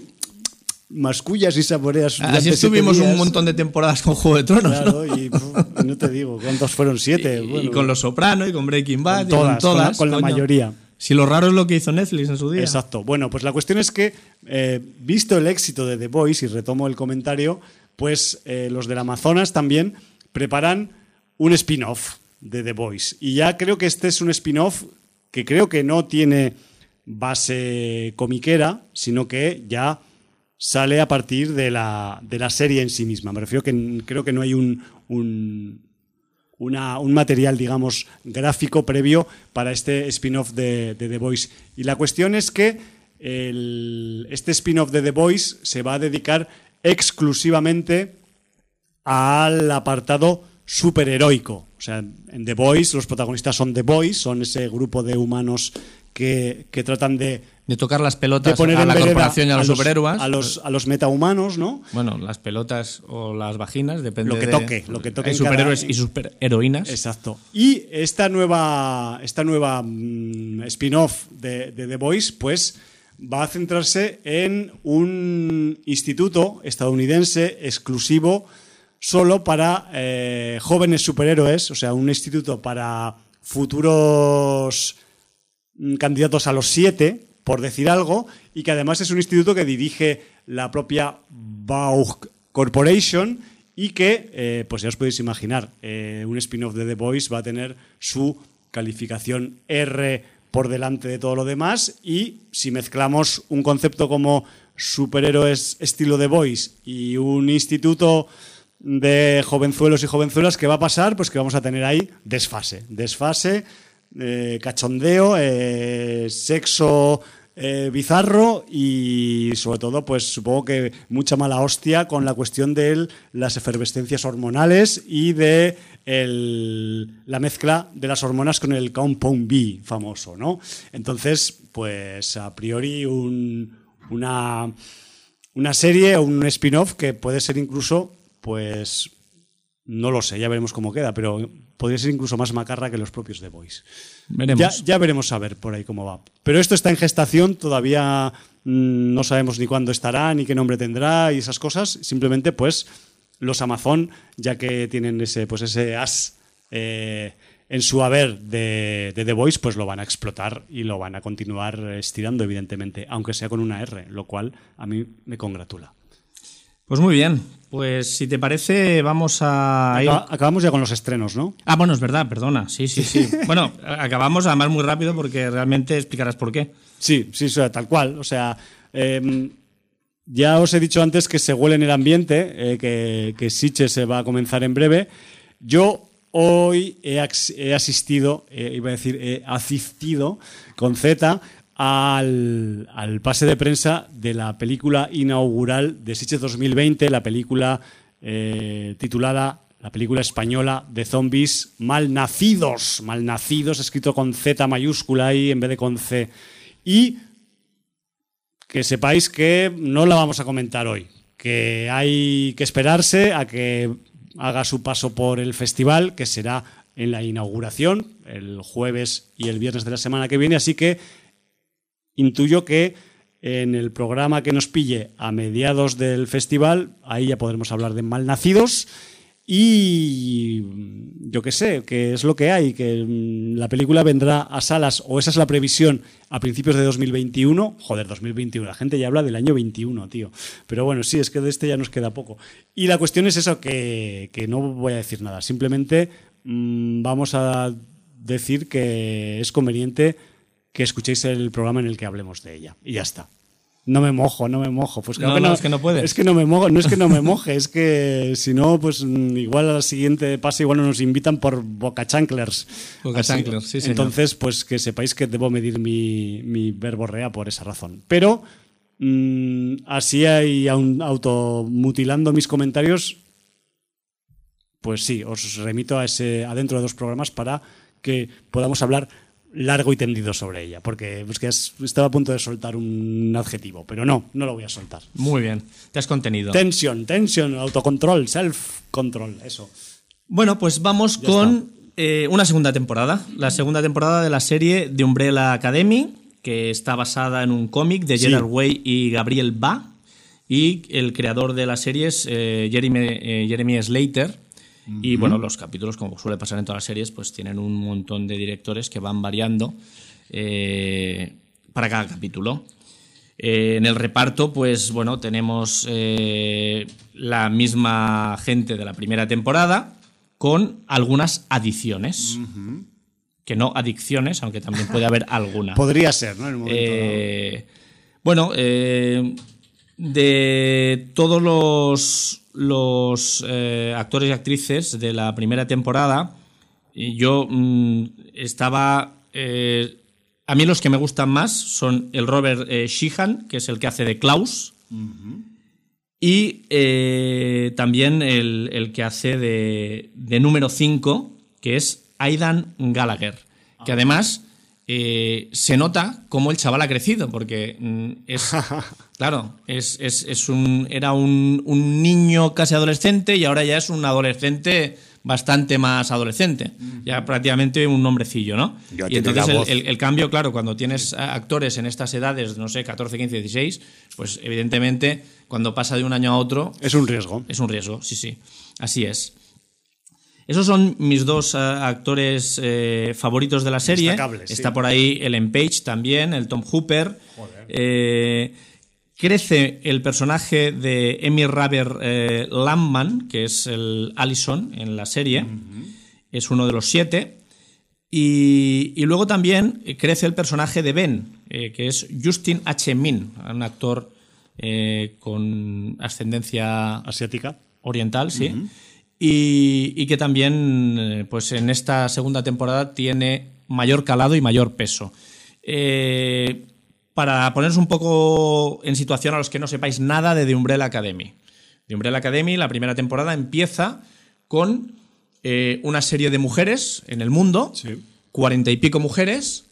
mascullas y saboreas. Así estuvimos un montón de temporadas con Juego de Tronos, ¿no? Claro, y puf, no te digo, ¿cuántos fueron? Siete. Y, Bueno, con Los Soprano y con Breaking Bad con y todas, con todas. con la- con la coño. mayoría. Si lo raro es lo que hizo Netflix en su día. Exacto. Bueno, pues la cuestión es que, eh, visto el éxito de The Voice, y retomo el comentario, pues eh, los del Amazonas también preparan un spin-off de The Voice. Y ya creo que este es un spin-off que creo que no tiene base comiquera, sino que ya sale a partir de la, de la serie en sí misma. Me refiero que creo que no hay un, un material, digamos, gráfico previo para este spin-off de, The Voice. Y la cuestión es que este spin-off de The Voice se va a dedicar exclusivamente al apartado superheroico. O sea, en The Voice los protagonistas son The Boys, son ese grupo de humanos que, que tratan de, De tocar las de pelotas poner a la vereda corporación y a los, superhéroes. a los, a los metahumanos, ¿no? Bueno, las pelotas o las vaginas, depende Lo que de- toque, lo que toque Hay cada- superhéroes y superheroínas. Exacto. Y esta nueva, esta nueva mm, spin-off de, de The Voice, pues va a centrarse en un instituto estadounidense exclusivo solo para eh, jóvenes superhéroes, o sea, un instituto para futuros mm, candidatos a los siete, por decir algo, y que además es un instituto que dirige la propia Baugh Corporation y que, eh, pues ya os podéis imaginar, eh, un spin-off de The Voice va a tener su calificación R por delante de todo lo demás y si mezclamos un concepto como superhéroes estilo The Voice y un instituto de jovenzuelos y jovenzuelas, ¿qué va a pasar? Pues que vamos a tener ahí desfase. Desfase, eh, cachondeo, sexo eh, bizarro y sobre todo, pues supongo que mucha mala hostia con la cuestión de las efervescencias hormonales y de la mezcla de las hormonas con el compound B famoso, ¿no? Entonces, pues a priori un- una, una serie o un spin-off que puede ser incluso, pues, no lo sé, ya veremos cómo queda, pero podría ser incluso más macarra que los propios The. Veremos. Ya, ya veremos a ver por ahí cómo va. Pero esto está en gestación, todavía mm, no sabemos ni cuándo estará, ni qué nombre tendrá y esas cosas. Simplemente, pues, los Amazon, ya que tienen ese, pues, ese as eh, en su haber de, de The Voice, pues lo van a explotar y lo van a continuar estirando, evidentemente, aunque sea con una R, lo cual a mí me congratula. Pues muy bien. Pues si te parece, vamos a ir. Acaba- acabamos ya con los estrenos, ¿no? Ah, bueno, es verdad, perdona. Sí, sí, sí. bueno, acabamos además muy rápido porque realmente explicarás por qué. Sí, sí, tal cual. O sea, em, ya os he dicho antes que se huele en el ambiente, eh, que, que Siche se va a comenzar en breve. Yo hoy he asistido, eh, iba a decir, he asistido con Z al, al pase de prensa de la película inaugural de Siche 2020, la película eh, titulada la película española de zombies malnacidos, malnacidos, escrito con Z mayúscula ahí en vez de con C. Y que sepáis que no la vamos a comentar hoy, que hay que esperarse a que haga su paso por el festival, que será en la inauguración, el jueves y el viernes de la semana que viene, así que intuyo que en el programa que nos pille a mediados del festival, ahí ya podremos hablar de malnacidos y mm, yo qué sé, que es lo que hay, que mm, la película vendrá a salas, o esa es la previsión, a principios de 2021. Joder, 2021, la gente ya habla del año 21, tío. Pero bueno, sí, es que de este ya nos queda poco. Y la cuestión es eso, que, que no voy a decir nada, simplemente mm, vamos a decir que es conveniente que escuchéis el programa en el que hablemos de ella. Y ya está. No me mojo, no me mojo. Pues claro No, que no, es que no puedes. Es que no me mojo, no es que no me moje, es que si no, pues mm, igual al siguiente pase igual no nos invitan por Boca Chanklers. Boca Chanklers, sí, señor. Entonces, pues que sepáis que debo medir mi, mi verborrea por esa razón. Pero mm, así hay aun automutilando mis comentarios, pues sí, os remito a ese adentro de dos programas para que podamos hablar largo y tendido sobre ella, porque pues, que es- estaba a punto de soltar un adjetivo, pero no, no lo voy a soltar. Muy bien. Te has contenido. Tension, tension, autocontrol, self-control, eso. Bueno, pues vamos Ya con eh, una segunda temporada. La segunda temporada de la serie de Umbrella Academy, que está basada en un cómic de Sí. Gerard Way y Gabriel Ba. y el creador de la serie es eh, Jeremy, eh, Jeremy Slater. Y bueno, los capítulos, como suele pasar en todas las series, pues tienen un montón de directores que van variando eh, para cada capítulo. Eh, en el reparto, pues bueno, tenemos eh, la misma gente de la primera temporada con algunas adiciones. Que no adicciones, aunque también puede haber alguna. Podría ser, ¿no? En un momento. Eh, bueno, de todos los, los eh, actores y actrices de la primera temporada, yo mm, estaba... eh, a mí los que me gustan más son el Robert eh, Sheehan, que es el que hace de Klaus, y eh, también el, el que hace de, de número 5, que es Aidan Gallagher, que además eh, se nota cómo el chaval ha crecido, porque mm, es, claro, es, es- es un, era un, un niño casi adolescente y ahora ya es un adolescente bastante más adolescente, ya prácticamente un hombrecillo, ¿no? Y entonces el, el- el cambio, claro, cuando tienes actores en estas edades, no sé, 14, 15, 16, pues evidentemente cuando pasa de un año a otro Es un riesgo. es un riesgo, sí, sí. Así es. Esos son mis dos eh, actores eh, favoritos de la serie. Sí. Está por ahí Ellen Page también, el Tom Hooper. Eh, crece el personaje de Emmy Raver eh, Landman, que es el Allison en la serie. Es uno de los siete. Y, y luego también crece el personaje de Ben, eh, que es Justin H. Min, un actor eh, con ascendencia Asiática. oriental, sí. Y, y que también, eh, pues en esta segunda temporada tiene mayor calado y mayor peso. Eh, para poneros un poco en situación a los que no sepáis nada de The Umbrella Academy. The Umbrella Academy, la primera temporada, empieza con eh, una serie de mujeres en el mundo, Sí. cuarenta y pico mujeres,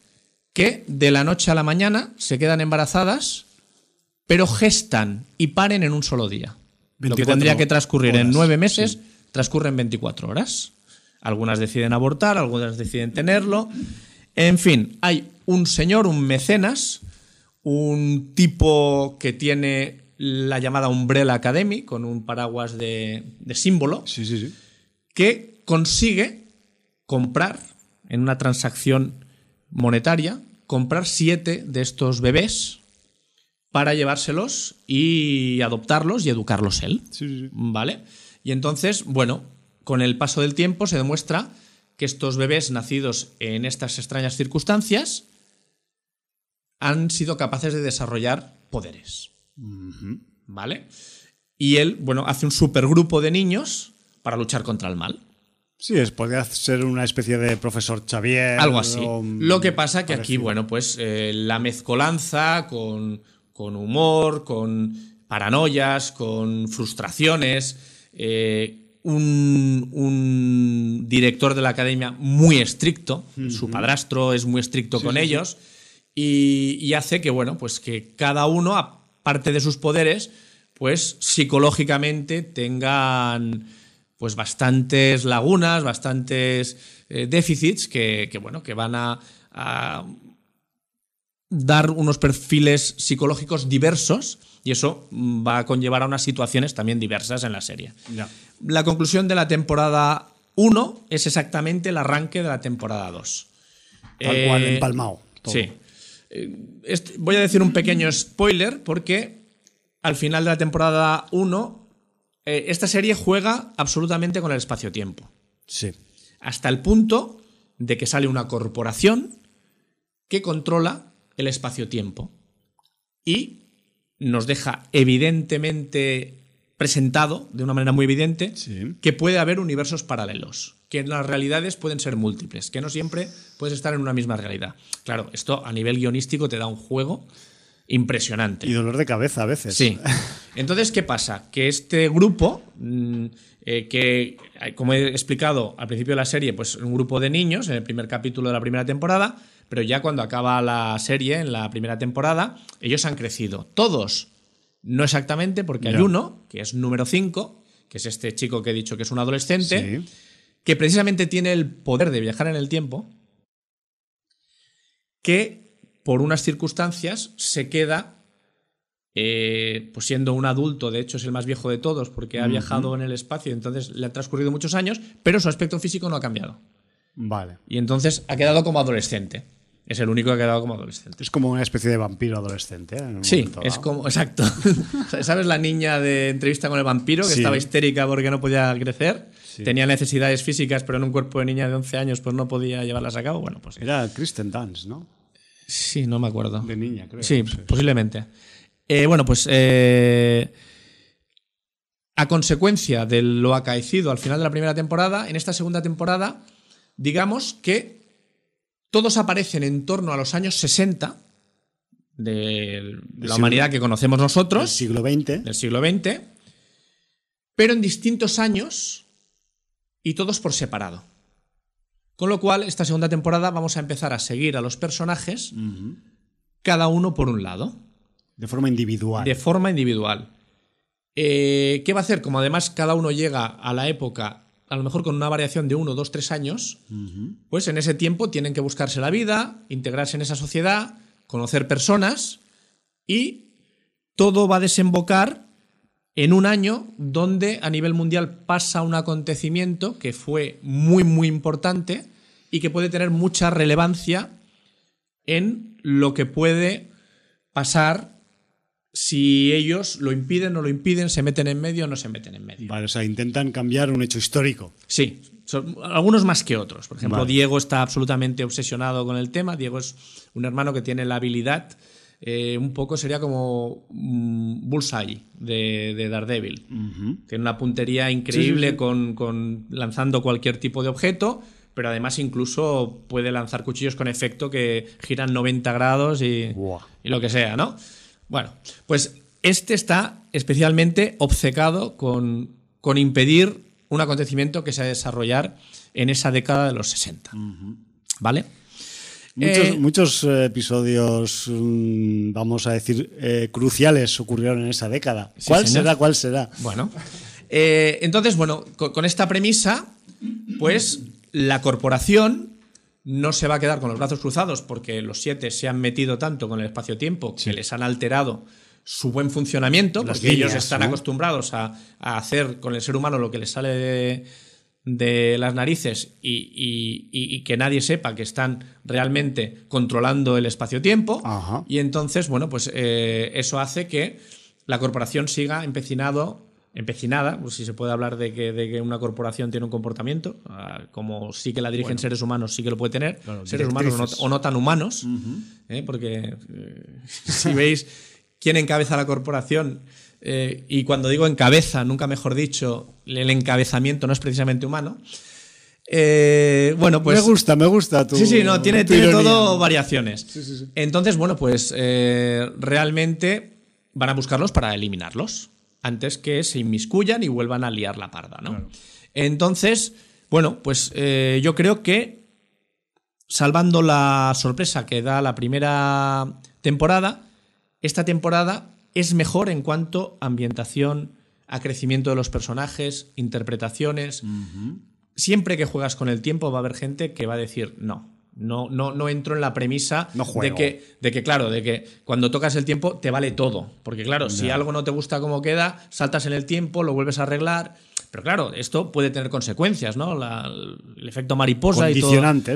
que de la noche a la mañana se quedan embarazadas, pero gestan y paren en un solo día. Lo que 24 tendría que transcurrir en nueve meses en 24 horas. Algunas deciden abortar, algunas deciden tenerlo. En fin, hay un señor, un mecenas, un tipo que tiene la llamada Umbrella Academy, con un paraguas de, de símbolo, Sí, sí, sí. que consigue comprar en una transacción monetaria, comprar siete de estos bebés para llevárselos y adoptarlos y educarlos él. Sí, sí, sí. ¿Vale? Y entonces, bueno, con el paso del tiempo se demuestra que estos bebés nacidos en estas extrañas circunstancias han sido capaces de desarrollar poderes. ¿Vale? Y él, bueno, hace un supergrupo de niños para luchar contra el mal. Sí, es, podría ser una especie de profesor Xavier. Algo así. o, Lo que pasa que aquí, bueno, pues eh, la mezcolanza con, con humor, con paranoias, con frustraciones, eh, un, un director de la academia muy estricto, su padrastro es muy estricto con ellos, y, y hace que, bueno, pues que cada uno, aparte de sus poderes, pues psicológicamente tengan pues bastantes lagunas, bastantes eh, déficits que, que, bueno, que van a, a dar unos perfiles psicológicos diversos y eso va a conllevar a unas situaciones también diversas en la serie. Ya. La conclusión de la temporada 1 es exactamente el arranque de la temporada 2. Tal Eh, cual, empalmado. todo. Sí. Eh, este- voy a decir un pequeño spoiler porque al final de la temporada 1 eh, esta serie juega absolutamente con el espacio-tiempo. Sí. Hasta el punto de que sale una corporación que controla el espacio-tiempo. Y nos deja evidentemente presentado, de una manera muy evidente, Sí. que puede haber universos paralelos, que las realidades pueden ser múltiples, que no siempre puedes estar en una misma realidad. Claro, esto a nivel guionístico te da un juego impresionante. Y dolor de cabeza a veces. Sí. Entonces, ¿qué pasa? Que este grupo, mm, eh, que, como he explicado al principio de la serie, pues un grupo de niños en el primer capítulo de la primera temporada, pero ya cuando acaba la serie, en la primera temporada, ellos han crecido. Todos, no exactamente, porque hay uno, que es número 5, que es este chico que he dicho que es un adolescente, Sí. que precisamente tiene el poder de viajar en el tiempo, que por unas circunstancias se queda eh, pues siendo un adulto, de hecho es el más viejo de todos porque ha viajado en el espacio, entonces le han transcurrido muchos años, pero su aspecto físico no ha cambiado. Vale. Y entonces ha quedado como adolescente. Es el único que ha quedado como adolescente. Es como una especie de vampiro adolescente. ¿eh? Sí, es como, exacto. ¿Sabes la niña de entrevista con el vampiro que Sí. estaba histérica porque no podía crecer? Sí. Tenía necesidades físicas, pero en un cuerpo de niña de 11 años pues no podía llevarlas a cabo. Bueno, pues Era Kristen Dance, ¿no? sí, no me acuerdo. De niña, creo. Sí, posiblemente. Eh, bueno, pues eh, a consecuencia de lo acaecido al final de la primera temporada, en esta segunda temporada, digamos que todos aparecen en torno a los años 60 de la siglo- humanidad que conocemos Del nosotros, siglo XX. del siglo XX, pero en distintos años y todos por separado. Con lo cual, esta segunda temporada vamos a empezar a seguir a los personajes, cada uno por un lado De forma individual. de forma individual. Eh, ¿Qué va a hacer? Como además cada uno llega a la época, a lo mejor con una variación de uno, dos, tres años, pues en ese tiempo tienen que buscarse la vida, integrarse en esa sociedad, conocer personas y todo va a desembocar en un año donde a nivel mundial pasa un acontecimiento que fue muy, muy importante y que puede tener mucha relevancia en lo que puede pasar si ellos lo impiden, no lo impiden, se meten en medio o no se meten en medio. Vale, o sea, intentan cambiar un hecho histórico. Sí, son- algunos más que otros. Por ejemplo, Vale. Diego está absolutamente obsesionado con el tema. Diego es un hermano que tiene la habilidad, eh, un poco sería como Bullseye de, de Daredevil. Tiene una puntería increíble Con, con lanzando cualquier tipo de objeto, pero además incluso puede lanzar cuchillos con efecto que giran 90 grados y, y lo que sea, ¿no? Bueno, pues este está especialmente obcecado con, con impedir un acontecimiento que se va a desarrollar en esa década de los 60. ¿Vale? Muchos, Eh, muchos, eh, episodios, mm, vamos a decir, eh, cruciales ocurrieron en esa década. Sí, ¿Cuál señor. será? ¿Cuál será? Bueno, eh, entonces, bueno, con, con esta premisa, pues la corporación no se va a quedar con los brazos cruzados porque los siete se han metido tanto con el espacio-tiempo que les han alterado su buen funcionamiento, Las porque ellos están ¿no? acostumbrados a, a hacer con el ser humano lo que les sale de, de las narices y, y- y- y que nadie sepa que están realmente controlando el espacio-tiempo. Y entonces, bueno, pues eh, eso hace que la corporación siga empecinado, empecinada, pues si se puede hablar de que, de que una corporación tiene un comportamiento, ah, como sí que la dirigen seres humanos, sí que lo puede tener, seres humanos o no, directrices. o no tan humanos, ¿eh? porque eh, si veis quién encabeza la corporación, eh, y cuando digo encabeza, nunca mejor dicho, el encabezamiento no es precisamente humano, eh, bueno, pues... me gusta, me gusta tu Sí, sí, no, tiene, todo variaciones. Entonces, bueno, pues eh, realmente van a buscarlos para eliminarlos antes que se inmiscuyan y vuelvan a liar la parda, ¿no? Entonces, bueno, pues eh, yo creo que salvando la sorpresa que da la primera temporada, esta temporada es mejor en cuanto a ambientación, a crecimiento de los personajes, interpretaciones. Siempre que juegas con el tiempo va a haber gente que va a decir no. No, no, no entro en la premisa No de que, de que, claro, de que cuando tocas el tiempo te vale todo. Porque, claro, si algo no te gusta como queda, saltas en el tiempo, lo vuelves a arreglar. Pero claro, esto puede tener consecuencias, ¿no? La- el efecto mariposa y todo,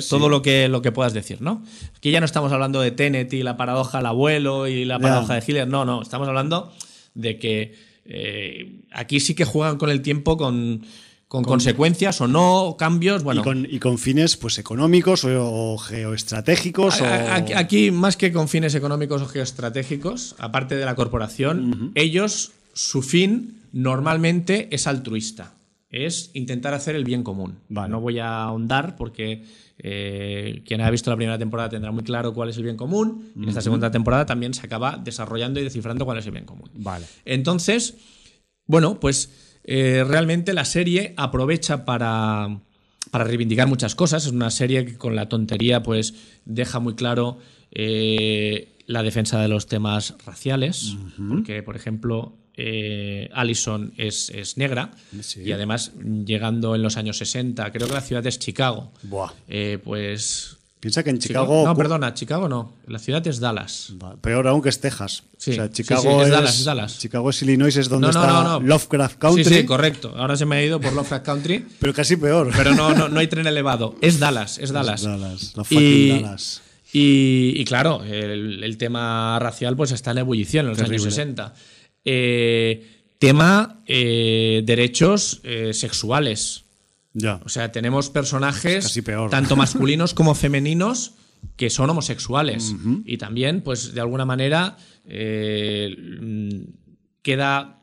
sí. todo lo que, lo que puedas decir, ¿no? Aquí ya no estamos hablando de Tenet y la paradoja del abuelo y la paradoja de Hitler. No, no, estamos hablando de que eh, aquí sí que juegan con el tiempo con, con, consecuencias o no, cambios. Bueno, y, con, y con fines pues económicos o, o geoestratégicos. a- Aquí, más que con fines económicos o geoestratégicos, aparte de la corporación, ellos, su fin normalmente es altruista. Es intentar hacer el bien común. Vale. No voy a ahondar porque eh, quien ha visto la primera temporada tendrá muy claro cuál es el bien común. Y en esta segunda temporada también se acaba desarrollando y descifrando cuál es el bien común. Vale. Entonces, bueno, pues eh, realmente la serie aprovecha para, para reivindicar muchas cosas. Es una serie que con la tontería pues deja muy claro eh, la defensa de los temas raciales, porque por ejemplo eh, Allison es, es negra Sí. y además llegando en los años 60, creo que la ciudad es Chicago, Buah. eh, pues Piensa que en Chicago. No, perdona, Chicago no. La ciudad es Dallas. Peor aún que es Texas. Sí, o sea, Chicago sí, es es, Dallas, es Dallas. Chicago es Illinois, es donde No, no, está no. Lovecraft Country. Sí, sí, correcto. Ahora se me ha ido por Lovecraft Country. Pero casi peor. Pero no, no, no hay tren elevado. Es Dallas, es Dallas. Dallas, la fucking Y, Dallas. y- y claro, el, el tema racial pues está en ebullición en los Terrible. años 60. Eh, tema eh, derechos eh, sexuales. Ya. O sea, tenemos personajes tanto masculinos como femeninos que son homosexuales. Y también, pues, de alguna manera, eh, queda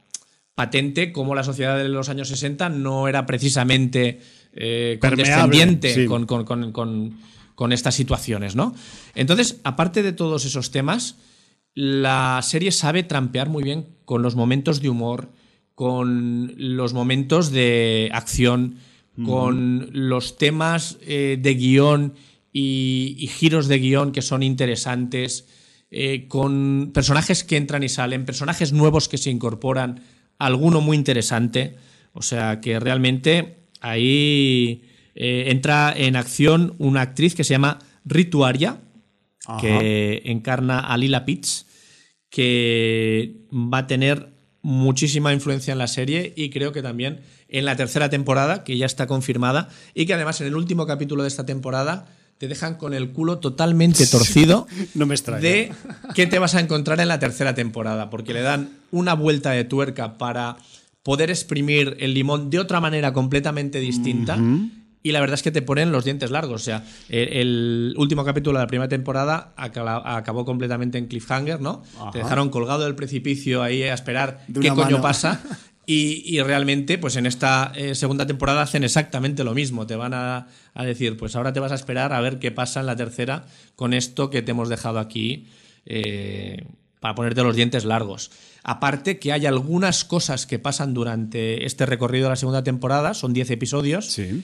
patente cómo la sociedad de los años 60 no era precisamente eh, Permeable, condescendiente sí. con, con- con- con- con estas situaciones, ¿no? Entonces, aparte de todos esos temas, la serie sabe trampear muy bien con los momentos de humor, con los momentos de acción, con los temas eh, de guion y, y giros de guion que son interesantes, eh, con personajes que entran y salen, personajes nuevos que se incorporan, alguno muy interesante. O sea que realmente ahí eh, entra en acción una actriz que se llama Rituaria, Ajá. que encarna a Lila Pitts, que va a tener muchísima influencia en la serie y creo que también en la tercera temporada, que ya está confirmada, y que además en el último capítulo de esta temporada te dejan con el culo totalmente torcido No me extraña. de qué te vas a encontrar en la tercera temporada, porque le dan una vuelta de tuerca para poder exprimir el limón de otra manera completamente distinta. Y la verdad es que te ponen los dientes largos. O sea, el, último capítulo de la primera temporada acabó completamente en cliffhanger, ¿no? Te dejaron colgado del precipicio ahí a esperar qué coño pasa. Y, y realmente, pues en esta eh, segunda temporada hacen exactamente lo mismo. Te van a, a decir, pues ahora te vas a esperar a ver qué pasa en la tercera con esto que te hemos dejado aquí eh, para ponerte los dientes largos. Aparte que hay algunas cosas que pasan durante este recorrido de la segunda temporada, son 10 episodios, Sí.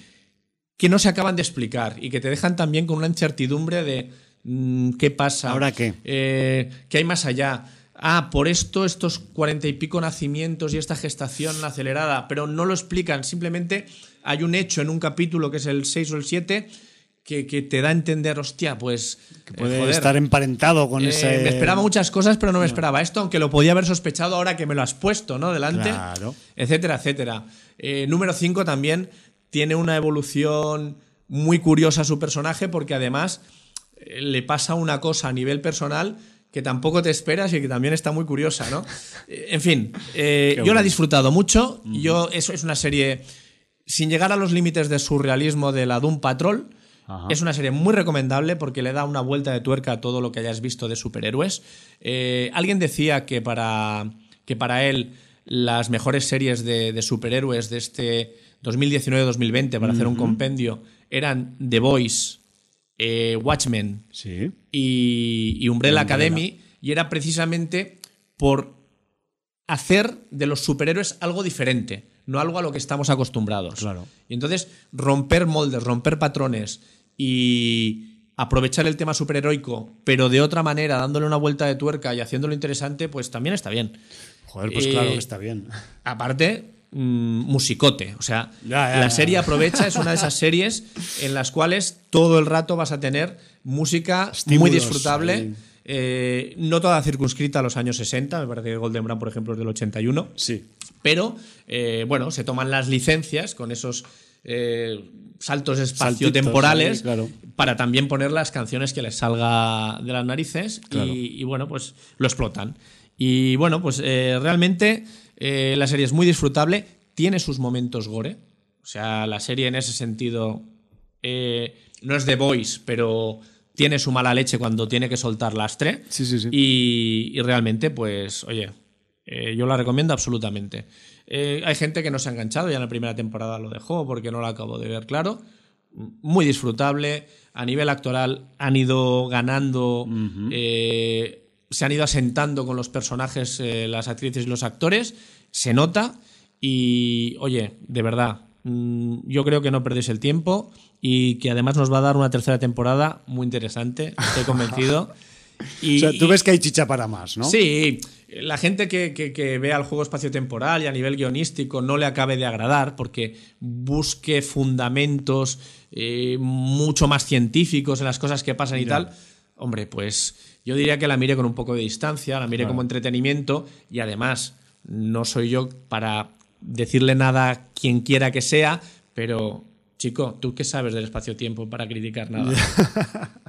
que no se acaban de explicar y que te dejan también con una incertidumbre de mm, qué pasa. ¿Ahora qué? Eh, ¿Qué hay más allá? Ah, por esto, estos cuarenta y pico nacimientos y esta gestación acelerada, pero no lo explican. Simplemente hay un hecho en un capítulo que es el 6 o el 7 que, que te da a entender, hostia, pues. eh, Puede joder, estar emparentado con eh, ese. Me esperaba muchas cosas, pero no me esperaba esto, aunque lo podía haber sospechado ahora que me lo has puesto, ¿no? Delante. Claro. Etcétera, etcétera. Eh, número 5 también tiene una evolución muy curiosa a su personaje, porque además le pasa una cosa a nivel personal que tampoco te esperas y que también está muy curiosa, ¿no? Eh, en fin, eh, yo la he disfrutado mucho. Yo, eso es una serie sin llegar a los límites de surrealismo de la Doom Patrol. Ajá. Es una serie muy recomendable porque le da una vuelta de tuerca a todo lo que hayas visto de superhéroes. Eh, alguien decía que para, que para él las mejores series de, de superhéroes de este 2019-2020 para hacer un compendio eran The Voice, eh, Watchmen Sí. y, y Umbrella Academy y era precisamente por hacer de los superhéroes algo diferente, no algo a lo que estamos acostumbrados. Claro. Y entonces romper moldes, romper patrones y aprovechar el tema superheroico, pero de otra manera, dándole una vuelta de tuerca y haciéndolo interesante, pues también está bien. Joder, pues Eh, claro que está bien. Aparte, mm, musicote. O sea, Ya, ya, la serie aprovecha, es una de esas series en las cuales todo el rato vas a tener música muy disfrutable. eh, no toda circunscrita a los años 60, me parece que Golden Brown, por ejemplo, es del 81. Sí. Pero, eh, bueno, se toman las licencias con esos eh, saltos espaciotemporales ahí, claro. para también poner las canciones que les salga de las narices Claro. y, y, bueno, pues lo explotan. Y bueno, pues realmente eh, la serie es muy disfrutable, tiene sus momentos gore, o sea, la serie en ese sentido eh, no es The Voice, pero tiene su mala leche cuando tiene que soltar lastre. Sí, sí, sí. Y, y realmente, pues, oye, eh, yo la recomiendo absolutamente. Eh, hay gente que no se ha enganchado, ya en la primera temporada lo dejó porque no lo acabo de ver claro. Muy disfrutable. A nivel actoral han ido ganando, eh, se han ido asentando con los personajes, eh, las actrices y los actores. Se nota. Y, oye, de verdad, mm, yo creo que no perdéis el tiempo y que además nos va a dar una tercera temporada muy interesante, estoy convencido. Y, o sea, tú ves que hay chicha para más, ¿no? Sí, la gente que, que- que vea el juego espacio-temporal y a nivel guionístico no le acabe de agradar porque busque fundamentos eh, mucho más científicos en las cosas que pasan y tal, hombre, pues yo diría que la mire con un poco de distancia, la mire como entretenimiento y además no soy yo para decirle nada a quien quiera que sea, pero chico, ¿tú qué sabes del espacio-tiempo para criticar nada?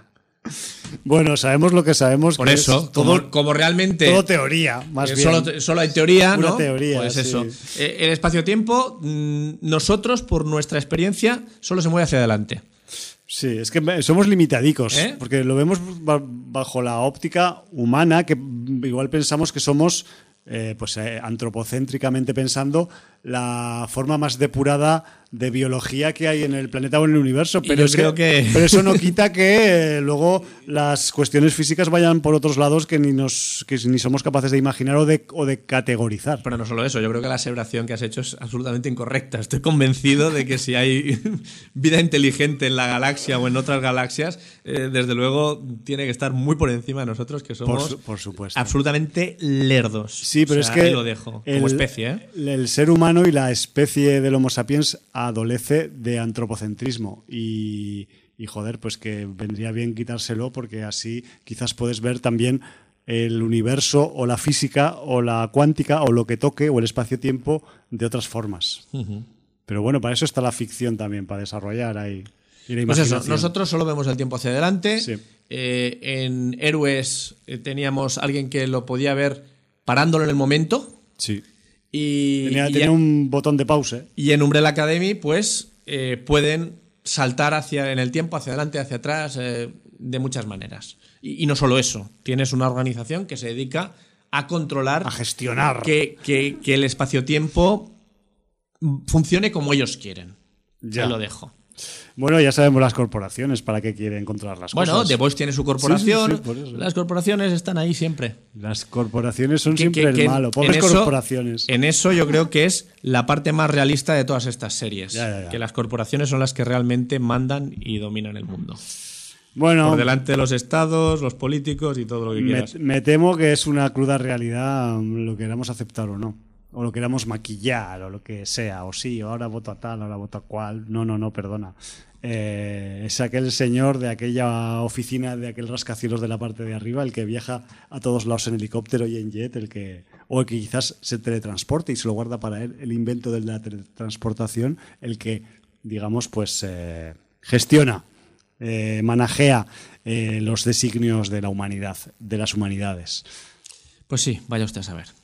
Bueno, sabemos lo que sabemos. Por que eso, es todo, como, como realmente... todo teoría, más Eh, bien. Solo, solo hay teoría, Pura ¿no? teoría, Pues eso. Eh, El espacio-tiempo, mm, nosotros, por nuestra experiencia, solo se mueve hacia adelante. Sí, es que somos limitadicos, ¿Eh? porque lo vemos ba- bajo la óptica humana, que igual pensamos que somos, eh, pues eh, antropocéntricamente pensando, la forma más depurada de biología que hay en el planeta o en el universo. Pero, yo es creo que- pero eso no quita que eh, luego las cuestiones físicas vayan por otros lados que ni, nos, que ni somos capaces de imaginar o de, o de categorizar. Pero no solo eso, yo creo que la aseveración que has hecho es absolutamente incorrecta. Estoy convencido de que si hay vida inteligente en la galaxia o en otras galaxias, eh, desde luego tiene que estar muy por encima de nosotros, que somos su- por supuesto. absolutamente lerdos. Sí, pero O sea, es que ahí lo dejo, como especie. ¿eh? el ser humano y la especie del Homo sapiens adolece de antropocentrismo y, y, joder, pues que vendría bien quitárselo porque así quizás puedes ver también el universo o la física o la cuántica o lo que toque o el espacio-tiempo de otras formas. Pero bueno, para eso está la ficción también, para desarrollar ahí. Pues eso, nosotros solo vemos el tiempo hacia adelante. Sí. Eh, en Héroes eh, teníamos alguien que lo podía ver parándolo en el momento. Sí. Y, Tenía, y- tenía un botón de pausa. ¿eh? y en Umbrella Academy, pues eh, pueden saltar hacia, en el tiempo, hacia adelante, hacia atrás, eh, de muchas maneras. Y, y no solo eso, tienes una organización que se dedica a controlar A gestionar. que, que- que el espacio-tiempo funcione como ellos quieren. Ya. Ya lo dejo. Bueno, ya sabemos las corporaciones para qué quieren controlar las Bueno, cosas. The Voice tiene su corporación. Sí, sí, sí, por eso. Las corporaciones están ahí siempre. Las corporaciones son Que- siempre que- el que malo. Pobres en eso- corporaciones. En eso yo creo que es la parte más realista de todas estas series. Ya, ya, ya. Que las corporaciones son las que realmente mandan y dominan el mundo. Bueno, Por delante de los estados, los políticos y todo lo que me, quieras. me temo que es una cruda realidad mm, lo queramos aceptar o no. O lo queramos maquillar o lo que sea. O sí, o ahora voto a tal, ahora voto a cual. No, no, no, perdona. Eh, es aquel señor de aquella oficina, de aquel rascacielos de la parte de arriba, el que viaja a todos lados en helicóptero y en jet, el que, o el que quizás se teletransporte y se lo guarda para él, el invento de la teletransportación, el que, digamos, pues eh, gestiona, eh, eh, los designios de la humanidad, de las humanidades. Pues sí, vaya usted a saber.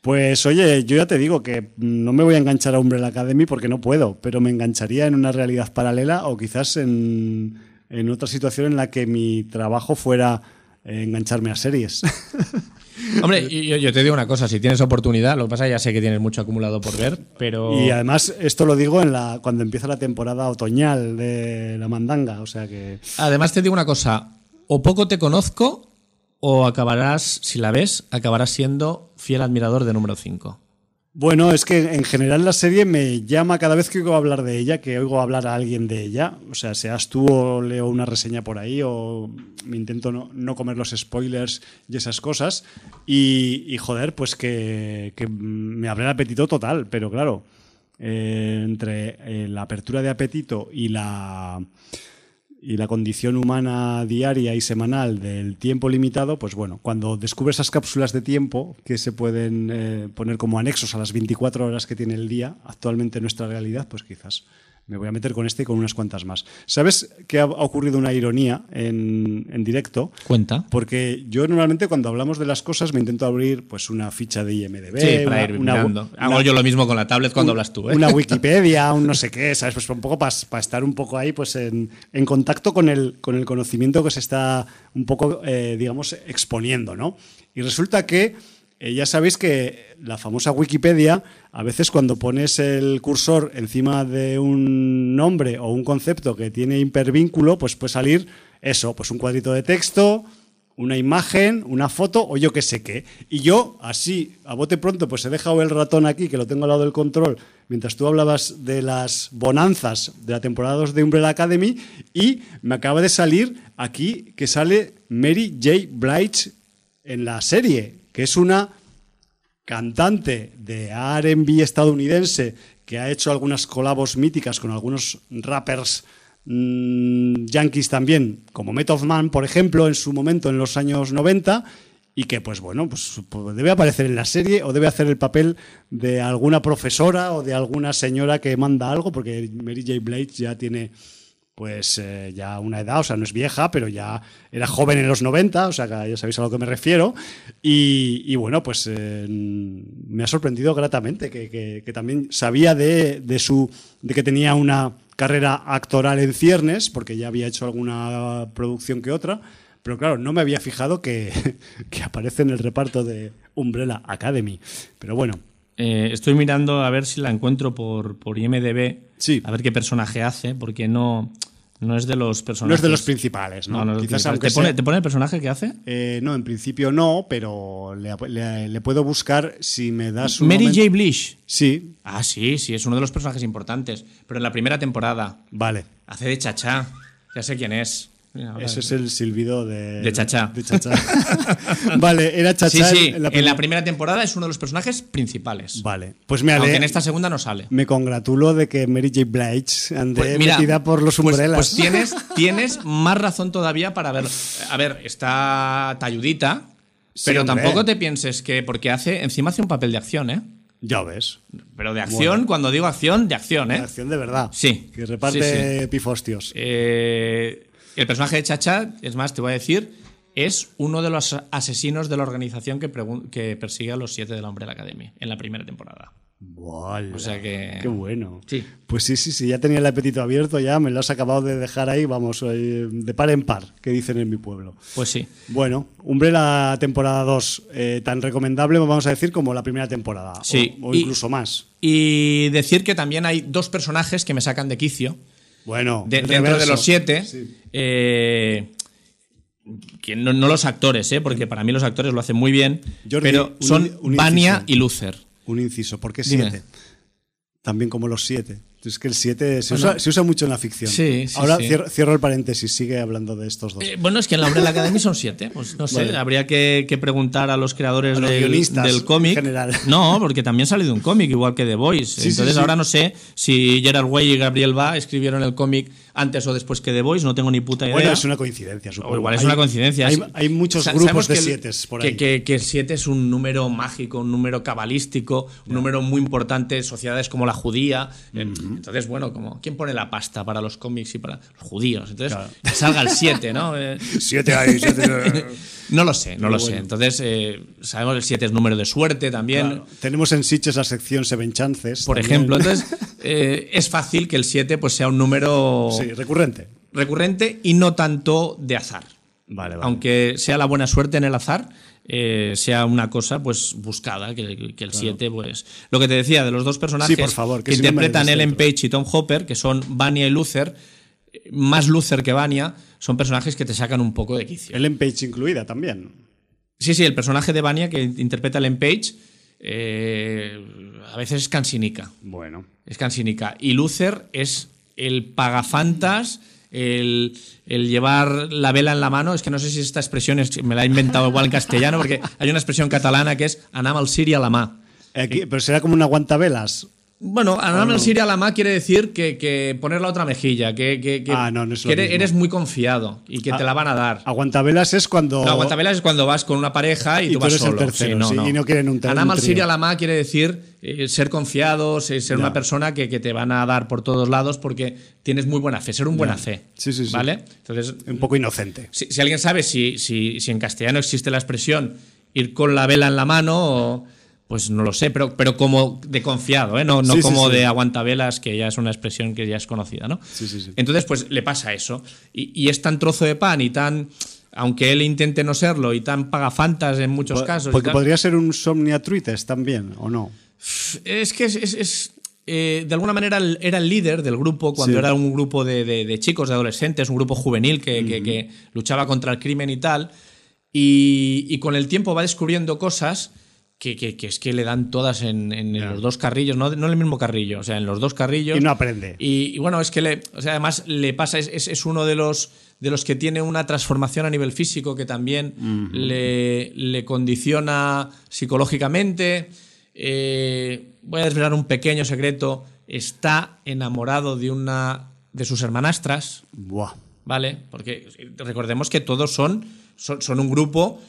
Pues oye, yo ya te digo que no me voy a enganchar a Umbrella Academy porque no puedo, pero me engancharía en una realidad paralela o quizás en, en otra situación en la que mi trabajo fuera eh, engancharme a series. Hombre, yo, yo te digo una cosa, si tienes oportunidad, lo que pasa ya sé que tienes mucho acumulado por ver, pero... Y además esto lo digo en la, cuando empieza la temporada otoñal de la mandanga, o sea que... Además te digo una cosa, o poco te conozco o acabarás, si la ves, acabarás siendo fiel admirador de número 5. Bueno, es que en general la serie me llama cada vez que oigo hablar de ella, que oigo hablar a alguien de ella, o sea, seas tú o leo una reseña por ahí o me intento no, comer los spoilers y esas cosas, y, joder, pues que, que me abre el apetito total, pero claro, eh, entre eh, la apertura de apetito y la y la condición humana diaria y semanal del tiempo limitado, pues bueno, cuando descubres esas cápsulas de tiempo que se pueden eh, poner como anexos a las 24 horas que tiene el día, actualmente en nuestra realidad, pues quizás me voy a meter con este y con unas cuantas más. ¿Sabes que ha, ocurrido una ironía en, en, directo? Cuenta. Porque yo normalmente cuando hablamos de las cosas me intento abrir pues una ficha de IMDB. Sí, para una, ir una, mirando. Hago una, yo lo mismo con la tablet cuando un, hablas tú. ¿eh? Una Wikipedia, un no sé qué, ¿sabes? Pues un poco para pa estar un poco ahí pues en, en, contacto con el, con el conocimiento que se está un poco, eh, digamos, exponiendo, ¿no? Y resulta que eh, ya sabéis que la famosa Wikipedia, a veces cuando pones el cursor encima de un nombre o un concepto que tiene hipervínculo, pues puede salir eso, pues un cuadrito de texto, una imagen, una foto o yo qué sé qué. Y yo, así, a bote pronto, pues he dejado el ratón aquí, que lo tengo al lado del control, mientras tú hablabas de las bonanzas de la temporada 2 de Umbrella Academy, y me acaba de salir aquí que sale Mary J. Blige en la serie, que es una cantante de RB estadounidense que ha hecho algunas colabos míticas con algunos rappers mm, yankees también, como Method Man, por ejemplo, en su momento en los años 90, y que, pues bueno, pues, pues debe aparecer en la serie o debe hacer el papel de alguna profesora o de alguna señora que manda algo, porque Mary J. Blige ya tiene pues eh, ya una edad, o sea, no es vieja, pero ya era joven en los 90, o sea, ya sabéis a lo que me refiero. Y, y bueno, pues eh, me ha sorprendido gratamente que, que- que también sabía de, de su de que tenía una carrera actoral en ciernes, porque ya había hecho alguna producción que otra. Pero claro, no me había fijado que, que aparece en el reparto de Umbrella Academy. Pero bueno, Eh, estoy mirando a ver si la encuentro por, por IMDB. Sí. A ver qué personaje hace, porque no, no es de los personajes. no es de los principales, ¿no? No, no Quizás aunque ¿Te, pone, ¿Te pone el personaje que hace? Eh, no, en principio no, pero le, le- le puedo buscar si me das un Mary momento- J. Blige. Sí, Ah, sí, sí, es uno de los personajes importantes. Pero en la primera temporada vale. hace de chachá. Ya sé quién es. Mira, Ese es el silbido de... De Chachá. de Chachá. vale, era Sí, Chachá sí, en la en primera... la primera temporada es uno de los personajes principales. Vale, pues me, Aunque en esta segunda no sale. me congratulo de que Mary J. Blige ande Pues mira, metida por los pues- umbrellas. Pues, tienes, tienes más razón todavía para verlo. A ver, está talludita, Sí, pero hombre. tampoco te pienses que. Porque hace. Encima hace un papel de acción, ¿eh? Ya ves. Pero de acción, cuando digo acción, de acción, ¿eh? Acción de verdad. Sí. Que reparte Sí, pifostios. Eh, el personaje de Chacha, es más, te voy a decir, es uno de los asesinos de la organización que, persigue a los siete de la Academy en la primera temporada. Buala, O sea que- Qué bueno. Sí. Pues sí, sí, sí, ya tenía el apetito abierto, ya me lo has acabado de dejar ahí, vamos, eh, de par en par, que dicen en mi pueblo. Pues sí. Bueno, Umbrella temporada 2, eh, tan recomendable, vamos a decir, como la primera temporada. Sí, O, incluso más. Y decir que también hay dos personajes que me sacan de quicio. Bueno, De- dentro de los siete, Sí. eh, que no, no los actores, ¿eh? porque para mí los actores lo hacen muy bien, Jordi, pero son un inciso. y Luther. Un inciso, ¿por qué Dime. siete? También como los siete. Es que el 7 se, usa, se usa mucho en la ficción. Sí, sí, Ahora sí. Cierro, cierro el paréntesis, sigue hablando de estos dos. Eh, bueno, es que en la Umbrella Academy son siete. Pues no sé, Vale. habría que, que preguntar a los creadores A los del, guionistas, del cómic. general. No, porque también sale de un cómic, igual que The Voice. Entonces sí. ahora no sé si Gerard Way y Gabriel Ba escribieron el cómic antes o después que The Voice, no tengo ni puta idea. Bueno, es una coincidencia, supongo. O igual es Hay- una coincidencia. Hay, muchos Sa- grupos de que el- siete por que- ahí. Que, que el 7 es un número mágico, un número cabalístico, un número muy importante en sociedades como la judía. Eh, Entonces, bueno, como ¿quién pone la pasta para los cómics y para los judíos? Entonces, Claro. que salga el 7, ¿no? Eh, Siete hay, siete. no lo sé, no lo sé. bueno. Entonces, eh, sabemos que el 7 es número de suerte también. Claro. Tenemos en Sitges la sección Seven Chances. Por también. ejemplo, entonces eh, es fácil que el 7 pues, sea un número Sí, recurrente. recurrente y no tanto de azar. Vale, vale. Aunque sea la buena suerte en el azar, eh, sea una cosa pues buscada, que, que el 7, pues. Lo que te decía de los dos personajes Sí, por favor, que que si no me interpretan descentro. Ellen Page y Tom Hopper, que son Vania y Luther, eh, más Luther que Vania, son personajes que te sacan un poco de quicio. Ellen Page incluida también. Sí, sí, el personaje de Vania que interpreta Ellen Page eh, a veces es cansinica. Bueno. Es cansinica. Y Luther es el pagafantas, el, el llevar la vela en la mano. Es que no sé si esta expresión es- me la he inventado igual en castellano, porque hay una expresión catalana que es anam al siri a la mà. Aquí- pero será como una aguantavelas. Bueno, anam al siri a la mà quiere decir que, que poner la otra mejilla, que, que, que- Ah, no, no eres, muy confiado y que te la van a dar. Aguantavelas es cuando. No, aguantabelas es cuando vas con una pareja y, Y tú tú vas eres el solo. tercero, sí, y no quieren un ter- Anam al trío. siri a la mà quiere decir eh, ser confiado, ser, ser Ya. una persona que, que te van a dar por todos lados porque tienes muy buena fe, ser un buena fe. Sí, sí, sí. ¿Vale? Entonces, Un poco inocente. si, si alguien sabe si, si, si en castellano existe la expresión ir con la vela en la mano, o- pues no lo sé, pero, pero como de confiado, ¿eh? no, no Sí, sí, como sí. de aguantavelas, que ya es una expresión que ya es conocida. ¿no? Sí, sí, sí. Entonces, pues le pasa eso. Y, y es tan trozo de pan y tan, aunque él intente no serlo, y tan pagafantas en muchos casos. Porque podría ser un Somniatruites también, ¿o no? es que es, es- es, eh, de alguna manera era el líder del grupo cuando Sí. era un grupo de, de- de chicos, de adolescentes, un grupo juvenil que, que- que luchaba contra el crimen y tal. y, y con el tiempo va descubriendo cosas que, que- que es que le dan todas en, en los dos carrillos, no, no en el mismo carrillo, o sea, en los dos carrillos. Y no aprende. Y, y bueno, es que le, o sea, además le pasa, es, es- es uno de los, de los que tiene una transformación a nivel físico que también le, le condiciona psicológicamente. Eh, voy a desvelar un pequeño secreto. Está enamorado de una de sus hermanastras. Buah. ¿vale? Porque recordemos que todos son, son, son un grupo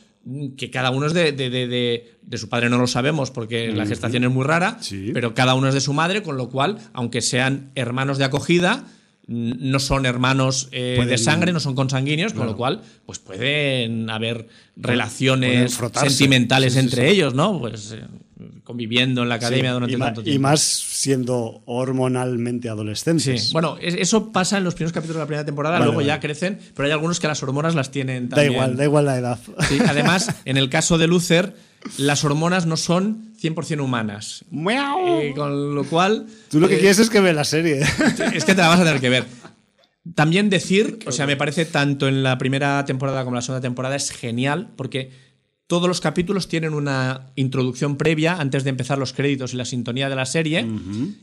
que cada uno es de, de, de- de- su padre, no lo sabemos porque la gestación es muy rara, Sí. pero cada uno es de su madre, con lo cual, aunque sean hermanos de acogida, no son hermanos eh, de sangre, no son consanguíneos, con lo cual, pues pueden haber relaciones pueden sentimentales Sí, sí, entre ellos, ¿no? Pues eh, conviviendo en la academia Sí, durante y, tanto y tiempo. más siendo hormonalmente adolescentes. Sí. Bueno, es- eso pasa en los primeros capítulos de la primera temporada, Vale, luego vale. ya crecen, pero hay algunos que las hormonas las tienen da también. igual, da igual la edad. Sí, además, en el caso de Luther, las hormonas no son 100% humanas. Eh, con lo cual. Tú lo que eh, quieres es que ve la serie. Es que te la vas a tener que ver. También decir, o sea, me parece tanto en la primera temporada como en la segunda temporada es genial porque todos los capítulos tienen una introducción previa antes de empezar los créditos y la sintonía de la serie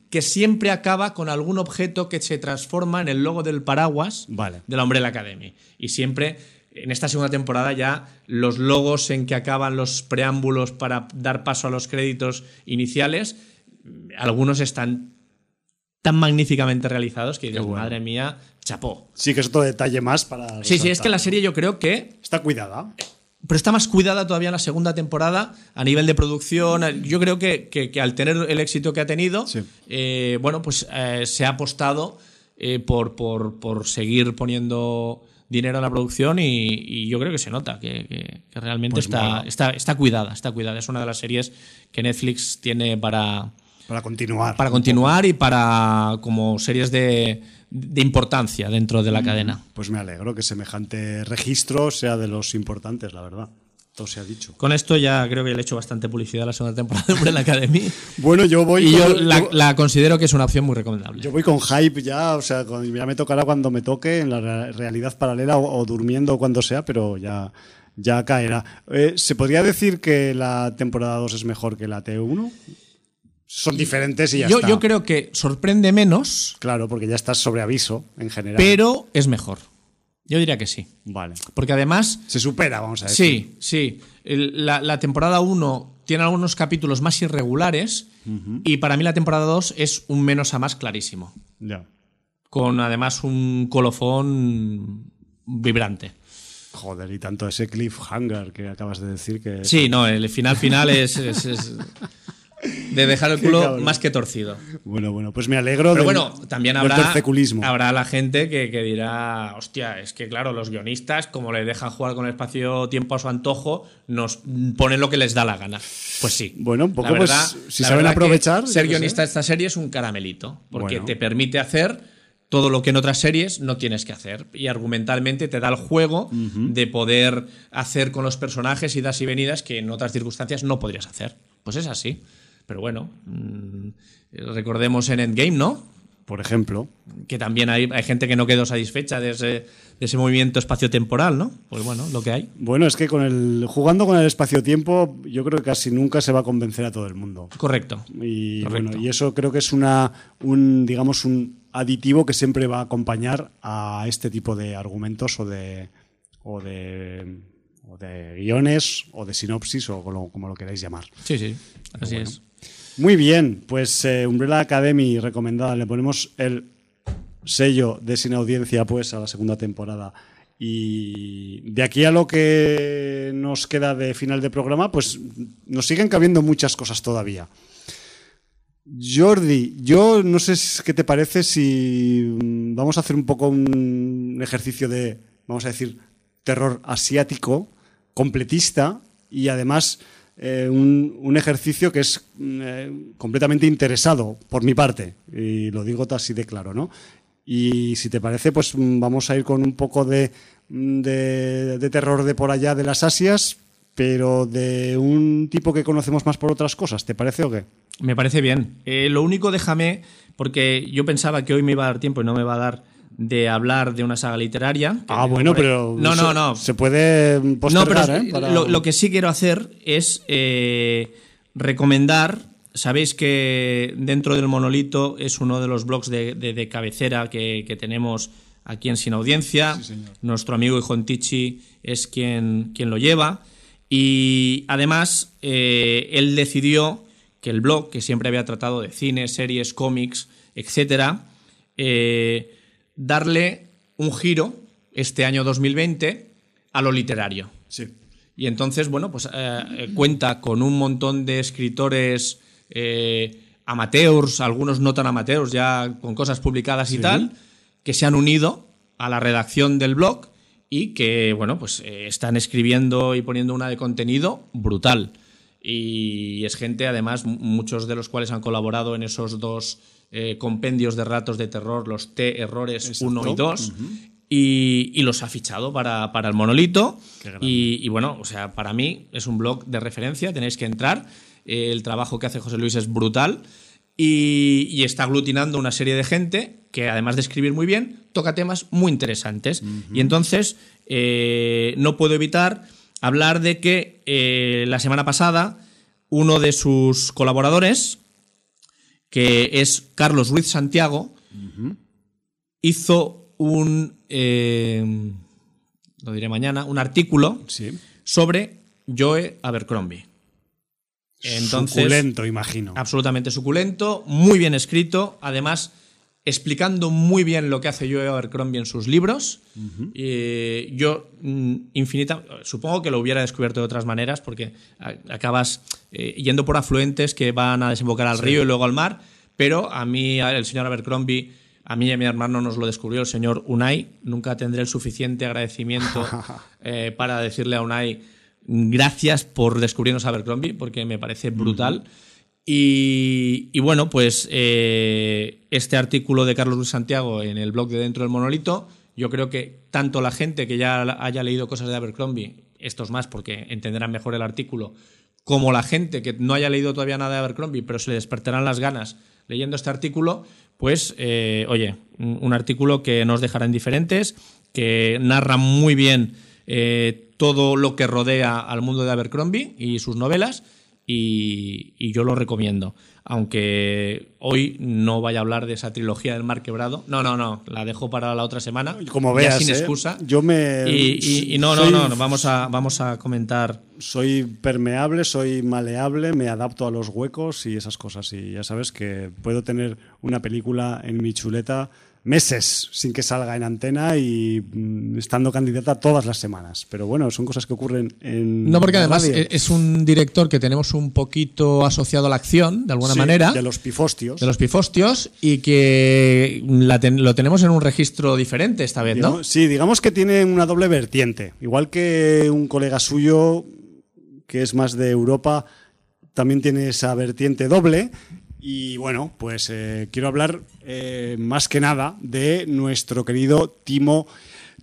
que siempre acaba con algún objeto que se transforma en el logo del paraguas Vale. de la Umbrella Academy. Y siempre, en esta segunda temporada ya, los logos en que acaban los preámbulos para dar paso a los créditos iniciales, algunos están tan magníficamente realizados que dices, bueno. madre mía, chapó. Sí, que es otro detalle más para. Sí, sí, es que la serie yo creo que Está cuidada. Pero está más cuidada todavía en la segunda temporada a nivel de producción. Yo creo que, que- que al tener el éxito que ha tenido, Sí. eh, bueno, pues eh, se ha apostado eh, por, por- por seguir poniendo dinero en la producción y, y yo creo que se nota que, que- realmente Pues está, está, está cuidada, está cuidada. Es una de las series que Netflix tiene para, Para continuar. para continuar y para como series de, de importancia dentro de la cadena. Pues me alegro que semejante registro sea de los importantes, la verdad. Todo se ha dicho. Con esto ya creo que le he hecho bastante publicidad a la segunda temporada de Umbrella Academy. Bueno, yo voy. Y yo con- la, yo- la considero que es una opción muy recomendable. Yo voy con hype ya, o sea, ya me tocará cuando me toque en la re- realidad paralela o, o durmiendo cuando sea, pero ya, ya caerá. Eh, ¿Se podría decir que la temporada 2 es mejor que la T1? Son diferentes y ya yo, está. yo creo que sorprende menos, Claro, porque ya estás sobre aviso en general. pero es mejor. Yo diría que sí. Vale. Porque además, Se supera, vamos a decir. sí, sí. la, la temporada 1 tiene algunos capítulos más irregulares y para mí la temporada 2 es un menos a más clarísimo. Ya. Con además un colofón vibrante. Joder, y tanto ese cliffhanger que acabas de decir que. Sí, no, el final final es, es- es de dejar el culo más que torcido. Bueno, bueno, pues me alegro Pero del- bueno, también habrá, habrá la gente que, que dirá, hostia, es que claro, los guionistas, como le dejan jugar con el espacio-tiempo a su antojo, nos ponen lo que les da la gana. Pues sí. Bueno, un poco, La pues, verdad- si saben aprovechar, Ser guionista sé. de esta serie es un caramelito, porque Bueno. te permite hacer todo lo que en otras series no tienes que hacer. Y argumentalmente te da el juego de poder hacer con los personajes idas y venidas que en otras circunstancias no podrías hacer. Pues es así. Pero bueno, mm, recordemos en Endgame, ¿no? Por ejemplo. Que también hay, hay gente que no quedó satisfecha de ese, de ese movimiento espacio-temporal, ¿no? Pues bueno, lo que hay. Bueno, es que con el jugando con el espacio-tiempo, yo creo que casi nunca se va a convencer a todo el mundo. Correcto. Y Correcto. bueno, y eso creo que es una un digamos un aditivo que siempre va a acompañar a este tipo de argumentos o de o de o de guiones o de sinopsis o como, como lo queráis llamar. Sí, sí. Así es. Muy bien, pues eh, Umbrella Academy recomendada, le ponemos el sello de sin audiencia pues a la segunda temporada. Y de aquí a lo que nos queda de final de programa, pues nos siguen cabiendo muchas cosas todavía. Jordi, yo no sé qué te parece si mm, vamos a hacer un poco un ejercicio de, vamos a decir, terror asiático, completista y además eh, un, un ejercicio que es mm, eh, completamente interesado por mi parte, y lo digo así de claro, ¿no? Y si te parece, pues mm, vamos a ir con un poco de, mm, de, de terror de por allá de las Asias, pero de un tipo que conocemos más por otras cosas, ¿te parece o qué? Me parece bien. Eh, lo único, déjame, porque yo pensaba que hoy me iba a dar tiempo y no me va a dar de hablar de una saga literaria. Ah, bueno, pero no, no, no. se puede postergar, no, pero ¿eh? Para- lo, lo que sí quiero hacer es eh, recomendar. Sabéis que dentro del monolito es uno de los blogs de, de- de cabecera que, que tenemos aquí en Sin Audiencia. Nuestro amigo Ijontichi es quien, quien lo lleva. Y además, eh, él decidió que el blog, que siempre había tratado de cine, series, cómics, etcétera, eh, darle un giro este año 2020 a lo literario. Sí. Y entonces, bueno, pues eh, eh, cuenta con un montón de escritores eh, amateurs, algunos no tan amateurs, ya con cosas publicadas y tal, que se han unido a la redacción del blog y que, bueno, pues eh, están escribiendo y poniendo una de contenido brutal. Y es gente, además, muchos de los cuales han colaborado en esos dos eh, compendios de ratos de terror, los T-errores 1 y 2, y, y los ha fichado para, para el monolito. Y, y bueno, o sea, para mí es un blog de referencia, tenéis que entrar. El trabajo que hace José Luis es brutal y, y está aglutinando una serie de gente que, además de escribir muy bien, toca temas muy interesantes. Y entonces, eh, no puedo evitar hablar de que eh, la semana pasada uno de sus colaboradores, que es Carlos Ruiz Santiago, hizo un, eh, lo diré mañana, un artículo Sí. sobre Joe Abercrombie. Entonces, Suculento, imagino. absolutamente suculento, muy bien escrito, además explicando muy bien lo que hace Joe Abercrombie en sus libros. Eh, yo, mm, infinita, supongo que lo hubiera descubierto de otras maneras, porque acabas eh, yendo por afluentes que van a desembocar al río y luego al mar, pero a mí, el señor Abercrombie, a mí y a mi hermano nos lo descubrió el señor Unai. Nunca tendré el suficiente agradecimiento eh, para decirle a Unai gracias por descubrirnos a Abercrombie, porque me parece brutal. Y, bueno, pues eh, este artículo de Carlos Luis Santiago en el blog de Dentro del Monolito, yo creo que tanto la gente que ya haya leído cosas de Abercrombie, estos más porque entenderán mejor el artículo, como la gente que no haya leído todavía nada de Abercrombie, pero se le despertarán las ganas leyendo este artículo, pues eh, oye, un, un artículo que nos dejará indiferentes, que narra muy bien eh, todo lo que rodea al mundo de Abercrombie y sus novelas y, y yo lo recomiendo. Aunque hoy no vaya a hablar de esa trilogía del Mar Quebrado. No, no, no, la dejo para la otra semana. Como ya veas, sin ¿eh? excusa. Yo me- Y, y- y no, no, no, no, vamos a, vamos a comentar. Soy permeable, soy maleable, me adapto a los huecos y esas cosas. Y ya sabes que puedo tener una película en mi chuleta meses sin que salga en antena y mm, estando candidata todas las semanas. Pero bueno, son cosas que ocurren en. No, porque además radio. es un director que tenemos un poquito asociado a la acción, de alguna Sí, manera, De los pifostios. de los pifostios, y que la ten- lo tenemos en un registro diferente esta vez, ¿no? Digamos- Sí, digamos que tiene una doble vertiente. Igual que un colega suyo, que es más de Europa, también tiene esa vertiente doble. Y bueno, pues eh, quiero hablar eh, más que nada de nuestro querido Timo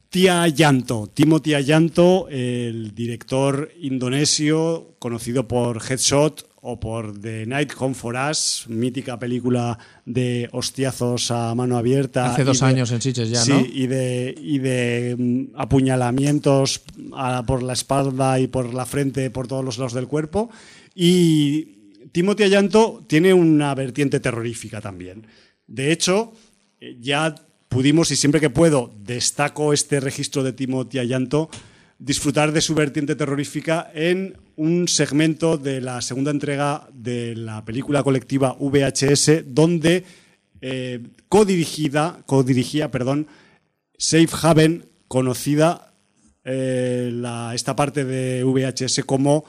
Tiayanto. Timo Tiayanto, el director indonesio conocido por Headshot o por The Night Home for Us, mítica película de hostiazos a mano abierta. Hace dos de- años en Sitges ya, sí, ¿no? y de, y de mm, apuñalamientos a- por la espalda y por la frente, por todos los lados del cuerpo. Y Timothy Ayanto tiene una vertiente terrorífica también. De hecho, eh, ya pudimos, y siempre que puedo, destaco este registro de Timothy Ayanto, disfrutar de su vertiente terrorífica en un segmento de la segunda entrega de la película colectiva VHS, donde eh, codirigida, codirigía, perdón, Safe Haven, conocida eh, esta parte de VHS como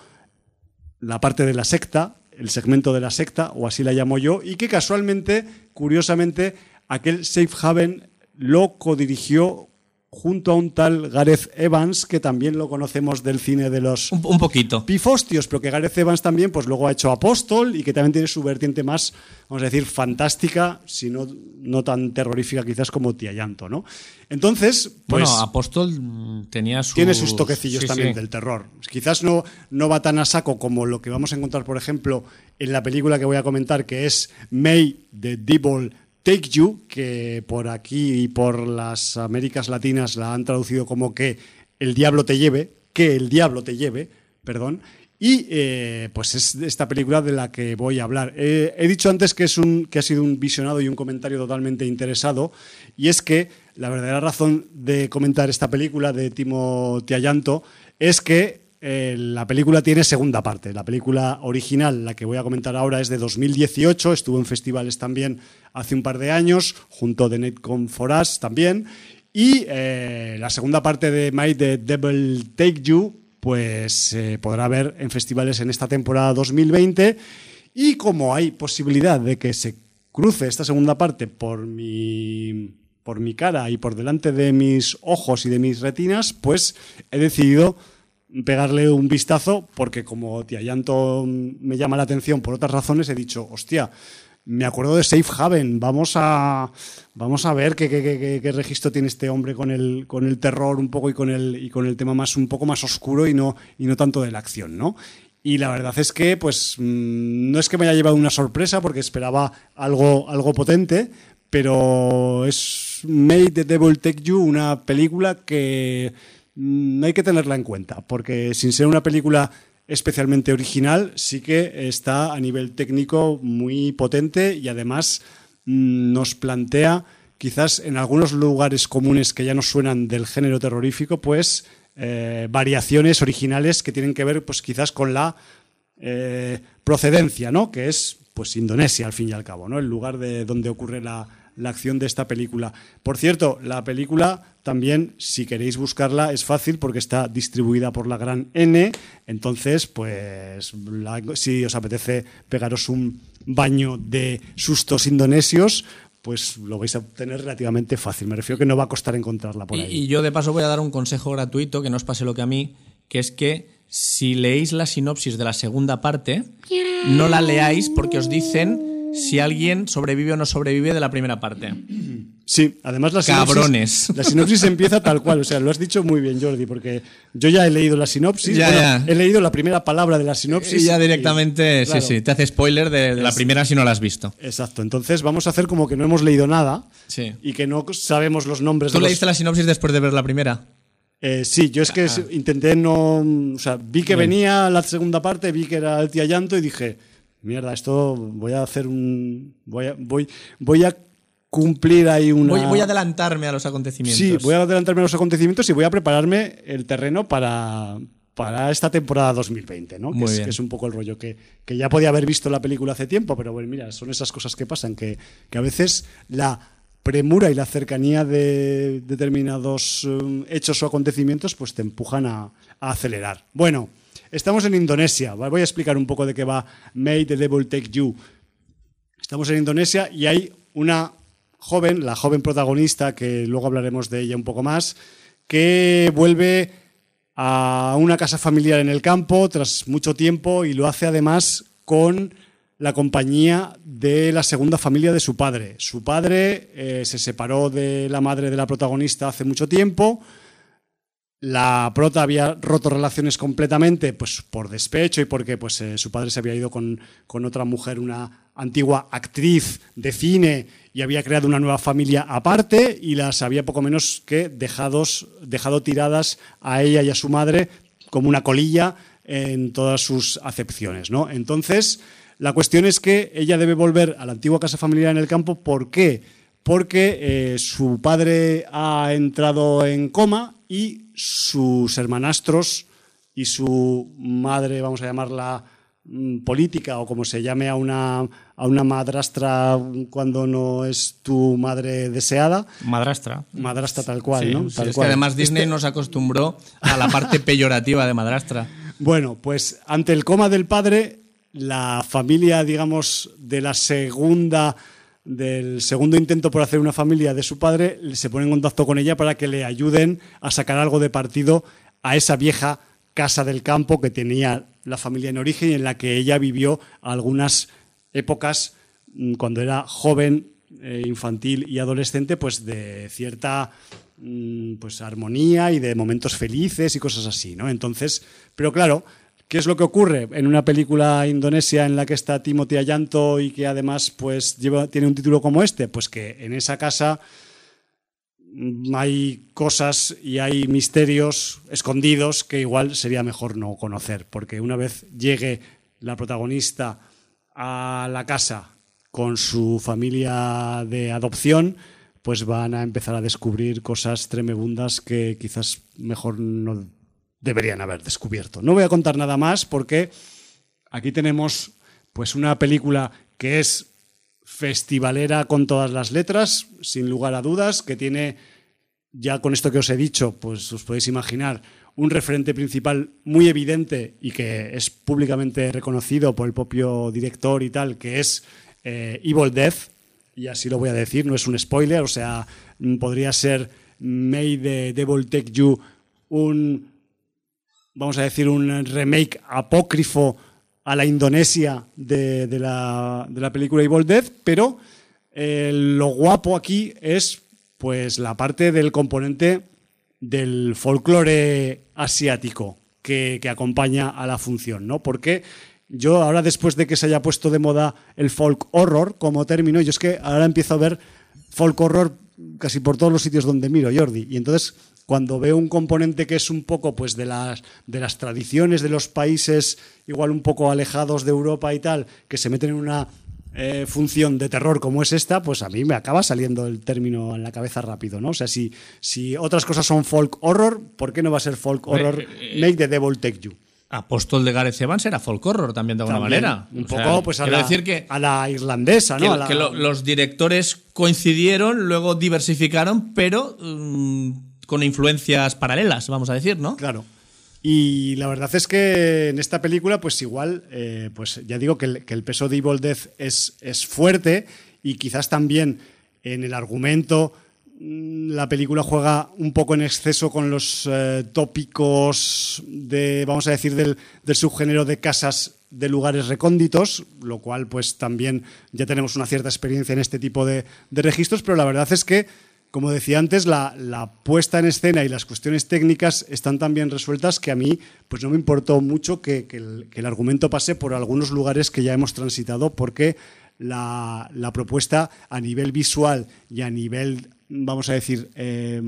la parte de la secta, el segmento de la secta, o así la llamo yo, y que casualmente, curiosamente, aquel Safe Haven lo codirigió junto a un tal Gareth Evans, que también lo conocemos del cine de los Un, un poquito. pifostios, pero que Gareth Evans también, pues luego ha hecho Apóstol y que también tiene su vertiente más, vamos a decir, fantástica, si no, no tan terrorífica quizás como Tiayanto, ¿no? Entonces, pues bueno, Apóstol mm, tenía sus... tiene sus toquecillos sí, también sí. del terror. Quizás no, no va tan a saco como lo que vamos a encontrar, por ejemplo, en la película que voy a comentar, que es May the Devil Take You, que por aquí y por las Américas Latinas la han traducido como que el diablo te lleve, que el diablo te lleve, perdón. Y eh, pues es esta película de la que voy a hablar. Eh, he dicho antes que, es un, que ha sido un visionado y un comentario totalmente interesado, y es que la verdadera razón de comentar esta película de Timo Tiayanto es que eh, la película tiene segunda parte. La película original, la que voy a comentar ahora, es de 2018, estuvo en festivales también hace un par de años, junto The Netcom for Us también. Y la segunda parte de My The Devil Take You pues se podrá ver en festivales en esta temporada 2020 y como hay posibilidad de que se cruce esta segunda parte por mi, por mi cara y por delante de mis ojos y de mis retinas, pues he decidido pegarle un vistazo porque como Tía Llanto me llama la atención por otras razones, he dicho, hostia, me acuerdo de Safe Haven. Vamos a, vamos a ver qué, qué, qué, registro tiene este hombre con el, con el terror un poco y con el, y con el tema más, un poco más oscuro y no, y no tanto de la acción, ¿no? Y la verdad es que, pues, mm, no es que me haya llevado una sorpresa porque esperaba algo, algo potente, pero es Made the Devil Take You, una película que hay que tenerla en cuenta, porque sin ser una película especialmente original, sí que está a nivel técnico muy potente y además mm, nos plantea quizás en algunos lugares comunes que ya nos suenan del género terrorífico, pues eh, variaciones originales que tienen que ver pues quizás con la eh, procedencia, ¿no? Que es pues Indonesia al fin y al cabo, ¿no? El lugar de donde ocurre la, la acción de esta película. Por cierto, la película también, si queréis buscarla, es fácil porque está distribuida por la gran N. Entonces, pues, si os apetece pegaros un baño de sustos indonesios, pues lo vais a tener relativamente fácil. Me refiero que no va a costar encontrarla por ahí. Y, y yo de paso voy a dar un consejo gratuito, que no os pase lo que a mí, que es que si leéis la sinopsis de la segunda parte, no la leáis porque os dicen si alguien sobrevive o no sobrevive de la primera parte. Sí, además la sinopsis, Cabrones. la sinopsis empieza tal cual, o sea, lo has dicho muy bien Jordi, porque yo ya he leído la sinopsis, Ya, bueno, ya. he leído la primera palabra de la sinopsis. Y ya y- directamente, claro. sí, sí, te hace spoiler de, de la primera si no la has visto. Exacto, entonces vamos a hacer como que no hemos leído nada Sí. y que no sabemos los nombres ¿Tú de los- leíste la sinopsis después de ver la primera? Eh, sí, yo es que Ah. intenté no. O sea, vi que venía la segunda parte, vi que era el tía llanto y dije, mierda, esto voy a hacer un. Voy a, voy, voy a cumplir ahí una. Voy, voy a adelantarme a los acontecimientos. Sí, voy a adelantarme a los acontecimientos y voy a prepararme el terreno para, para esta temporada 2020, ¿no? Que es, que es un poco el rollo que, que ya podía haber visto la película hace tiempo, pero bueno, mira, son esas cosas que pasan, que, que a veces la premura y la cercanía de determinados um, hechos o acontecimientos pues te empujan a, a acelerar. Bueno, estamos en Indonesia, voy a explicar un poco de qué va May the Devil Take You. Estamos en Indonesia y hay una joven, la joven protagonista, que luego hablaremos de ella un poco más, que vuelve a una casa familiar en el campo tras mucho tiempo y lo hace además con la compañía de la segunda familia de su padre. Su padre eh, se separó de la madre de la protagonista hace mucho tiempo. La prota había roto relaciones completamente pues, por despecho y porque pues, eh, su padre se había ido con, con otra mujer, una antigua actriz de cine, y había creado una nueva familia aparte y las había poco menos que dejados, dejado tiradas a ella y a su madre como una colilla en todas sus acepciones. ¿no? Entonces, la cuestión es que ella debe volver a la antigua casa familiar en el campo. ¿Por qué? Porque eh, su padre ha entrado en coma y sus hermanastros y su madre, vamos a llamarla mm, política o como se llame a una, a una madrastra cuando no es tu madre deseada, Madrastra. madrastra tal cual, Sí, ¿no? sí, Tal es que además Disney Este- nos acostumbró a la parte peyorativa de madrastra. Bueno, pues ante el coma del padre, la familia, digamos, de la segunda del segundo intento por hacer una familia de su padre, se pone en contacto con ella para que le ayuden a sacar algo de partido a esa vieja casa del campo que tenía la familia en origen y en la que ella vivió algunas épocas mm, cuando era joven, eh, infantil y adolescente, pues de cierta mm, pues armonía y de momentos felices y cosas así, ¿no? Entonces, pero claro, ¿Qué es lo que ocurre en una película indonesia en la que está Timothy Ayanto y que además pues tiene un título como este? Pues que en esa casa hay cosas y hay misterios escondidos que igual sería mejor no conocer, porque una vez llegue la protagonista a la casa con su familia de adopción, pues van a empezar a descubrir cosas tremebundas que quizás mejor no deberían haber descubierto. No voy a contar nada más porque aquí tenemos pues una película que es festivalera con todas las letras, sin lugar a dudas, que tiene ya con esto que os he dicho, pues os podéis imaginar un referente principal muy evidente y que es públicamente reconocido por el propio director y tal, que es eh, Evil Death, y así lo voy a decir, no es un spoiler, o sea, podría ser May the Devil Take You un vamos a decir, un remake apócrifo a la Indonesia de, la, de la, película Evil Dead, pero eh, lo guapo aquí es pues la parte del componente del folclore asiático que, que, acompaña a la función, ¿no? Porque yo ahora después de que se haya puesto de moda el folk horror como término, yo es que ahora empiezo a ver folk horror casi por todos los sitios donde miro, Jordi, y entonces cuando veo un componente que es un poco pues de las, de las tradiciones de los países igual un poco alejados de Europa y tal, que se meten en una eh, función de terror como es esta, pues a mí me acaba saliendo el término en la cabeza rápido, ¿no? O sea, si, si otras cosas son folk horror, ¿por qué no va a ser folk horror eh, Make the Devil Take You? Apóstol de Gareth Evans era folk horror también de alguna También, manera. Un O sea, poco pues a la, decir que, a la irlandesa, que- ¿no? La- que lo- los directores coincidieron, luego diversificaron, pero mm, con influencias paralelas, vamos a decir, ¿no? Claro. Y la verdad es que en esta película, pues igual, eh, pues ya digo que el, peso de Evil es, es fuerte y quizás también en el argumento mm, la película juega un poco en exceso con los eh, tópicos de, vamos a decir, del, subgénero de casas de lugares recónditos, lo cual pues también ya tenemos una cierta experiencia en este tipo de registros, pero la verdad es que como decía antes, la, puesta en escena y las cuestiones técnicas están tan bien resueltas que a mí pues no me importó mucho que, el, argumento pase por algunos lugares que ya hemos transitado porque la, propuesta a nivel visual y a nivel, vamos a decir, eh,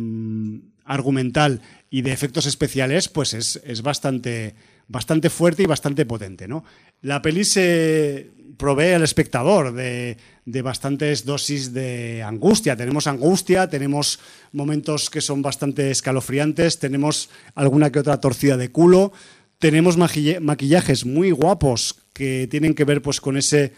argumental y de efectos especiales, pues es, es bastante, bastante fuerte y bastante potente. ¿no? La peli se provee al espectador de, de bastantes dosis de angustia. Tenemos angustia, tenemos momentos que son bastante escalofriantes, tenemos alguna que otra torcida de culo, tenemos maquilla- maquillajes muy guapos que tienen que ver pues con ese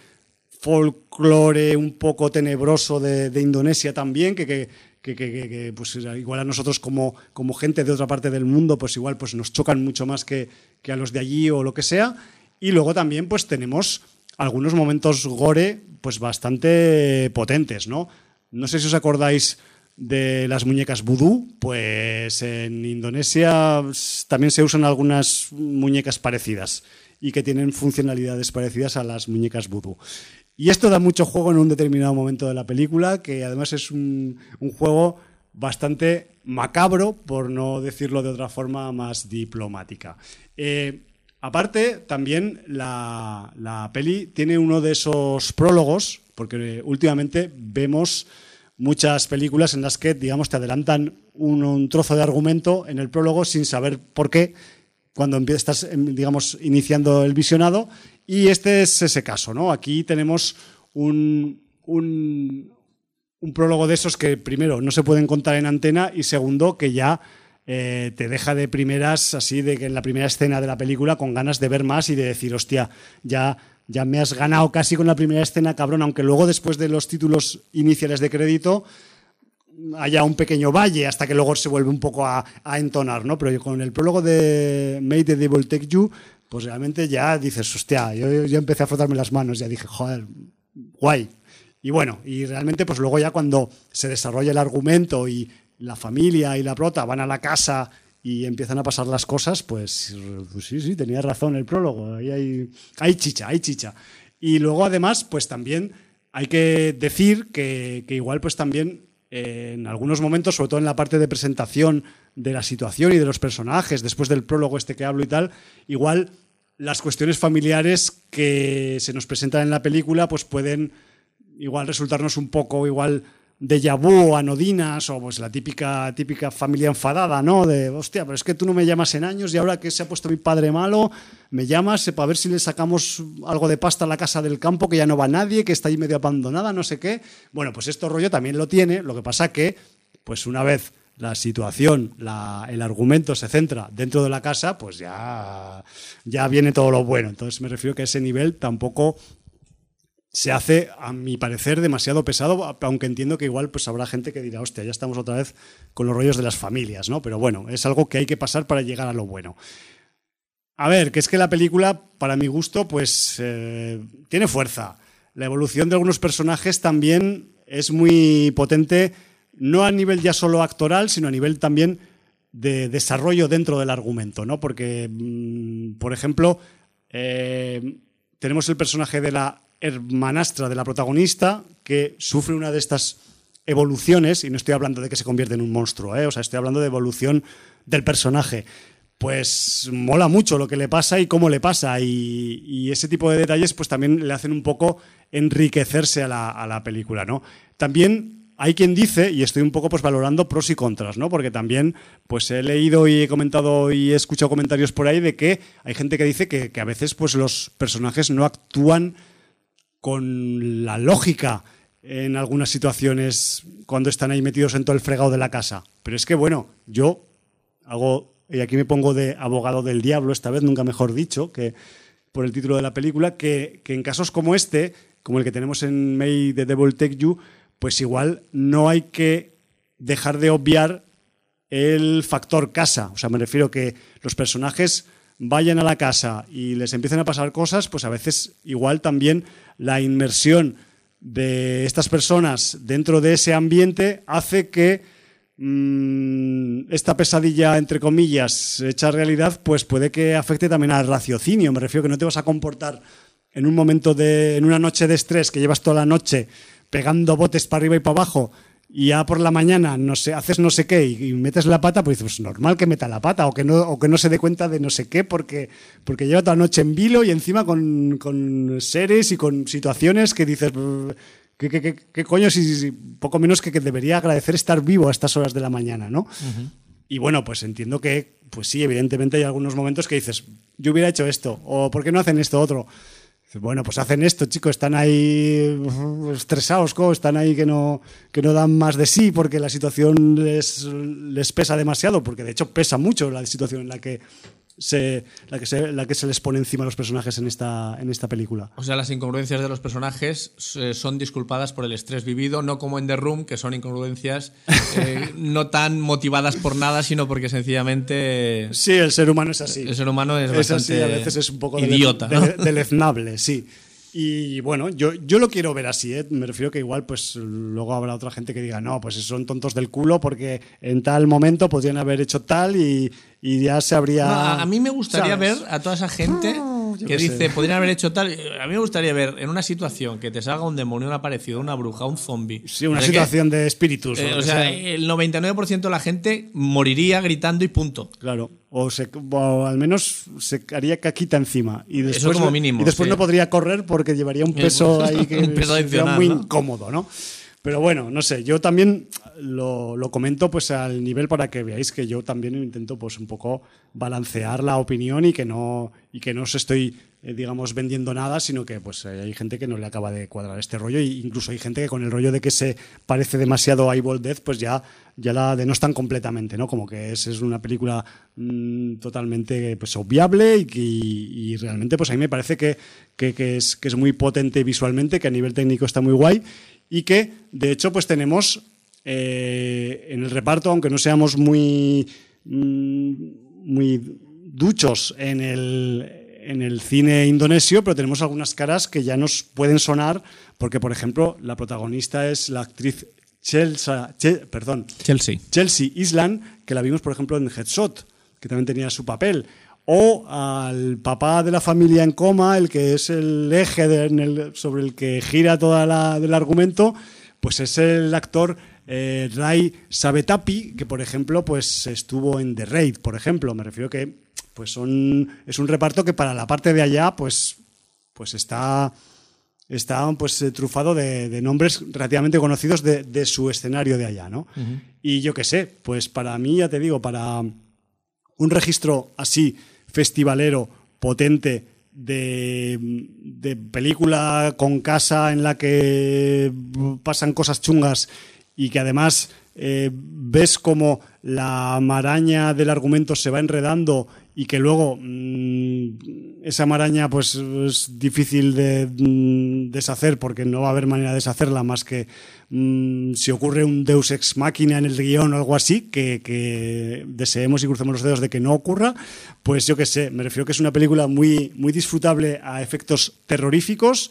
folclore un poco tenebroso de, Indonesia también, que- que- que- que, pues igual a nosotros como, como gente de otra parte del mundo, pues igual pues nos chocan mucho más que, que a los de allí o lo que sea. Y luego también pues tenemos algunos momentos gore pues bastante potentes, ¿no? No sé si os acordáis de las muñecas vudú, pues en Indonesia también se usan algunas muñecas parecidas y que tienen funcionalidades parecidas a las muñecas vudú. Y esto da mucho juego en un determinado momento de la película, que además es un, un juego bastante macabro, por no decirlo de otra forma más diplomática. Eh, aparte, también la, la peli tiene uno de esos prólogos, porque últimamente vemos muchas películas en las que, digamos, te adelantan un, trozo de argumento en el prólogo sin saber por qué cuando estás, em, digamos, iniciando el visionado. Y este es ese caso, ¿no? Aquí tenemos un, un, un prólogo de esos que, primero, no se pueden contar en antena y, segundo, que ya eh, te deja de primeras, así, de que en la primera escena de la película, con ganas de ver más y de decir, hostia, ya, ya me has ganado casi con la primera escena, cabrón, aunque luego, después de los títulos iniciales de crédito, haya un pequeño valle hasta que luego se vuelve un poco a, entonar, ¿no? Pero con el prólogo de Made the Devil Take You, pues realmente ya dices, hostia, yo, yo empecé a frotarme las manos, ya dije, joder, guay. Y bueno, y realmente pues luego ya cuando se desarrolla el argumento y la familia y la prota van a la casa y empiezan a pasar las cosas, pues, pues sí, sí, tenía razón el prólogo, ahí hay, chicha, hay chicha. Y luego además, pues también hay que decir que, que igual pues también eh, en algunos momentos, sobre todo en la parte de presentación de la situación y de los personajes, después del prólogo este que hablo y tal, igual las cuestiones familiares que se nos presentan en la película pues pueden igual resultarnos un poco igual de vu anodinas o pues la típica típica familia enfadada, ¿no? De, hostia, pero es que tú no me llamas en años y ahora que se ha puesto mi padre malo, me llamas para ver si le sacamos algo de pasta a la casa del campo que ya no va nadie, que está ahí medio abandonada, no sé qué. Bueno, pues esto rollo también lo tiene, lo que pasa que pues una vez la situación, la, el argumento se centra dentro de la casa, pues ya, ya viene todo lo bueno. Entonces me refiero que a ese nivel tampoco se hace, a mi parecer, demasiado pesado, aunque entiendo que igual pues habrá gente que dirá, hostia, ya estamos otra vez con los rollos de las familias, ¿no? Pero bueno, es algo que hay que pasar para llegar a lo bueno. A ver, que es que la película, para mi gusto, pues eh, tiene fuerza. La evolución de algunos personajes también es muy potente, no a nivel ya solo actoral, sino a nivel también de desarrollo dentro del argumento, ¿no? Porque, mm, por ejemplo, eh, tenemos el personaje de la hermanastra de la protagonista que sufre una de estas evoluciones, y no estoy hablando de que se convierte en un monstruo, ¿eh? o sea, estoy hablando de evolución del personaje. Pues mola mucho lo que le pasa y cómo le pasa, y, ese tipo de detalles pues también le hacen un poco enriquecerse a la, película, ¿no? También hay quien dice, y estoy un poco pues valorando pros y contras, ¿no? Porque también pues he leído y he comentado y he escuchado comentarios por ahí de que hay gente que dice que, que a veces pues los personajes no actúan con la lógica en algunas situaciones cuando están ahí metidos en todo el fregado de la casa. Pero es que, bueno, yo hago, y aquí me pongo de abogado del diablo, esta vez nunca mejor dicho, que por el título de la película, que, en casos como este, como el que tenemos en May the Devil Take You, pues igual no hay que dejar de obviar el factor casa. O sea, me refiero que los personajes vayan a la casa y les empiecen a pasar cosas, pues a veces igual también la inmersión de estas personas dentro de ese ambiente hace que mm, esta pesadilla, entre comillas, hecha realidad, pues puede que afecte también al raciocinio. Me refiero que no te vas a comportar en un momento de, en una noche de estrés que llevas toda la noche pegando botes para arriba y para abajo y ya por la mañana no sé, haces no sé qué y, metes la pata, pues dices, pues normal que meta la pata o que no, o que no se dé cuenta de no sé qué porque, porque lleva toda la noche en vilo y encima con, con seres y con situaciones que dices, ¿qué, coño? Si, poco menos que, que, debería agradecer estar vivo a estas horas de la mañana, ¿no? Y bueno, pues entiendo que, pues sí, evidentemente hay algunos momentos que dices, yo hubiera hecho esto, o ¿por qué no hacen esto otro? Bueno, pues hacen esto, chicos, están ahí estresados, están ahí que no, que no dan más de sí porque la situación les, les pesa demasiado, porque de hecho pesa mucho la situación en la que se, la, que se, la que se les pone encima a los personajes en esta, en esta película. O sea, las incongruencias de los personajes eh, son disculpadas por el estrés vivido, no como en The Room, que son incongruencias eh, no tan motivadas por nada, sino porque sencillamente... Sí, el ser humano es así. El ser humano es, bastante a veces es un poco idiota. deleznable, sí. Y bueno, yo, yo lo quiero ver así, ¿eh? me refiero que igual pues luego habrá otra gente que diga, no, pues son tontos del culo porque en tal momento podrían haber hecho tal y, y ya se habría... a mí me gustaría ver a toda esa gente que dice, podrían haber hecho tal... A mí me gustaría ver en una situación que te salga un demonio, un aparecido, una bruja, un zombie. Sí, una situación de espíritus. Eh, o sea, el 99% de la gente moriría gritando y punto. Claro o, se, al menos se haría caquita encima. Y después, como mínimo. Y después no podría correr porque llevaría un peso ahí que sería muy incómodo, ¿no? Pero bueno, no sé, yo también lo, lo, comento pues al nivel para que veáis que yo también intento pues un poco balancear la opinión y que no, y que no os estoy eh, digamos, vendiendo nada, sino que pues eh, hay gente que no le acaba de cuadrar este rollo e incluso hay gente que con el rollo de que se parece demasiado a Evil Death, pues ya, ya la denostan completamente, ¿no? Como que es, es una película mm, totalmente pues obviable y, y, realmente pues a mí me parece que, que, que, es, que es muy potente visualmente, que a nivel técnico está muy guay y que de hecho pues tenemos eh, en el reparto, aunque no seamos muy, mm, muy duchos en el, en el cine indonesio, pero tenemos algunas caras que ya nos pueden sonar, porque por ejemplo la protagonista es la actriz Chelsea, perdón, Chelsea. Chelsea Island, que la vimos por ejemplo en Headshot, que también tenía su papel. O al papá de la familia en coma, el que es el eje sobre el que gira todo el argumento, pues es el actor eh, Ray Sabetapi, que por ejemplo pues estuvo en The Raid, por ejemplo. Me refiero que pues son, es un reparto que para la parte de allá, pues, pues está, está pues eh, trufado de, de nombres relativamente conocidos de, de su escenario de allá, ¿no? Y yo qué sé, pues para mí, ya te digo, para un registro así, festivalero, potente, de, de película con casa en la que pasan cosas chungas y que además eh, ves como la maraña del argumento se va enredando y que luego mm, esa maraña pues es difícil de mm, deshacer porque no va a haber manera de deshacerla más que mm, si ocurre un deus ex máquina en el guion o algo así que, deseemos y crucemos los dedos de que no ocurra pues yo qué sé me refiero que es una película muy muy disfrutable a efectos terroríficos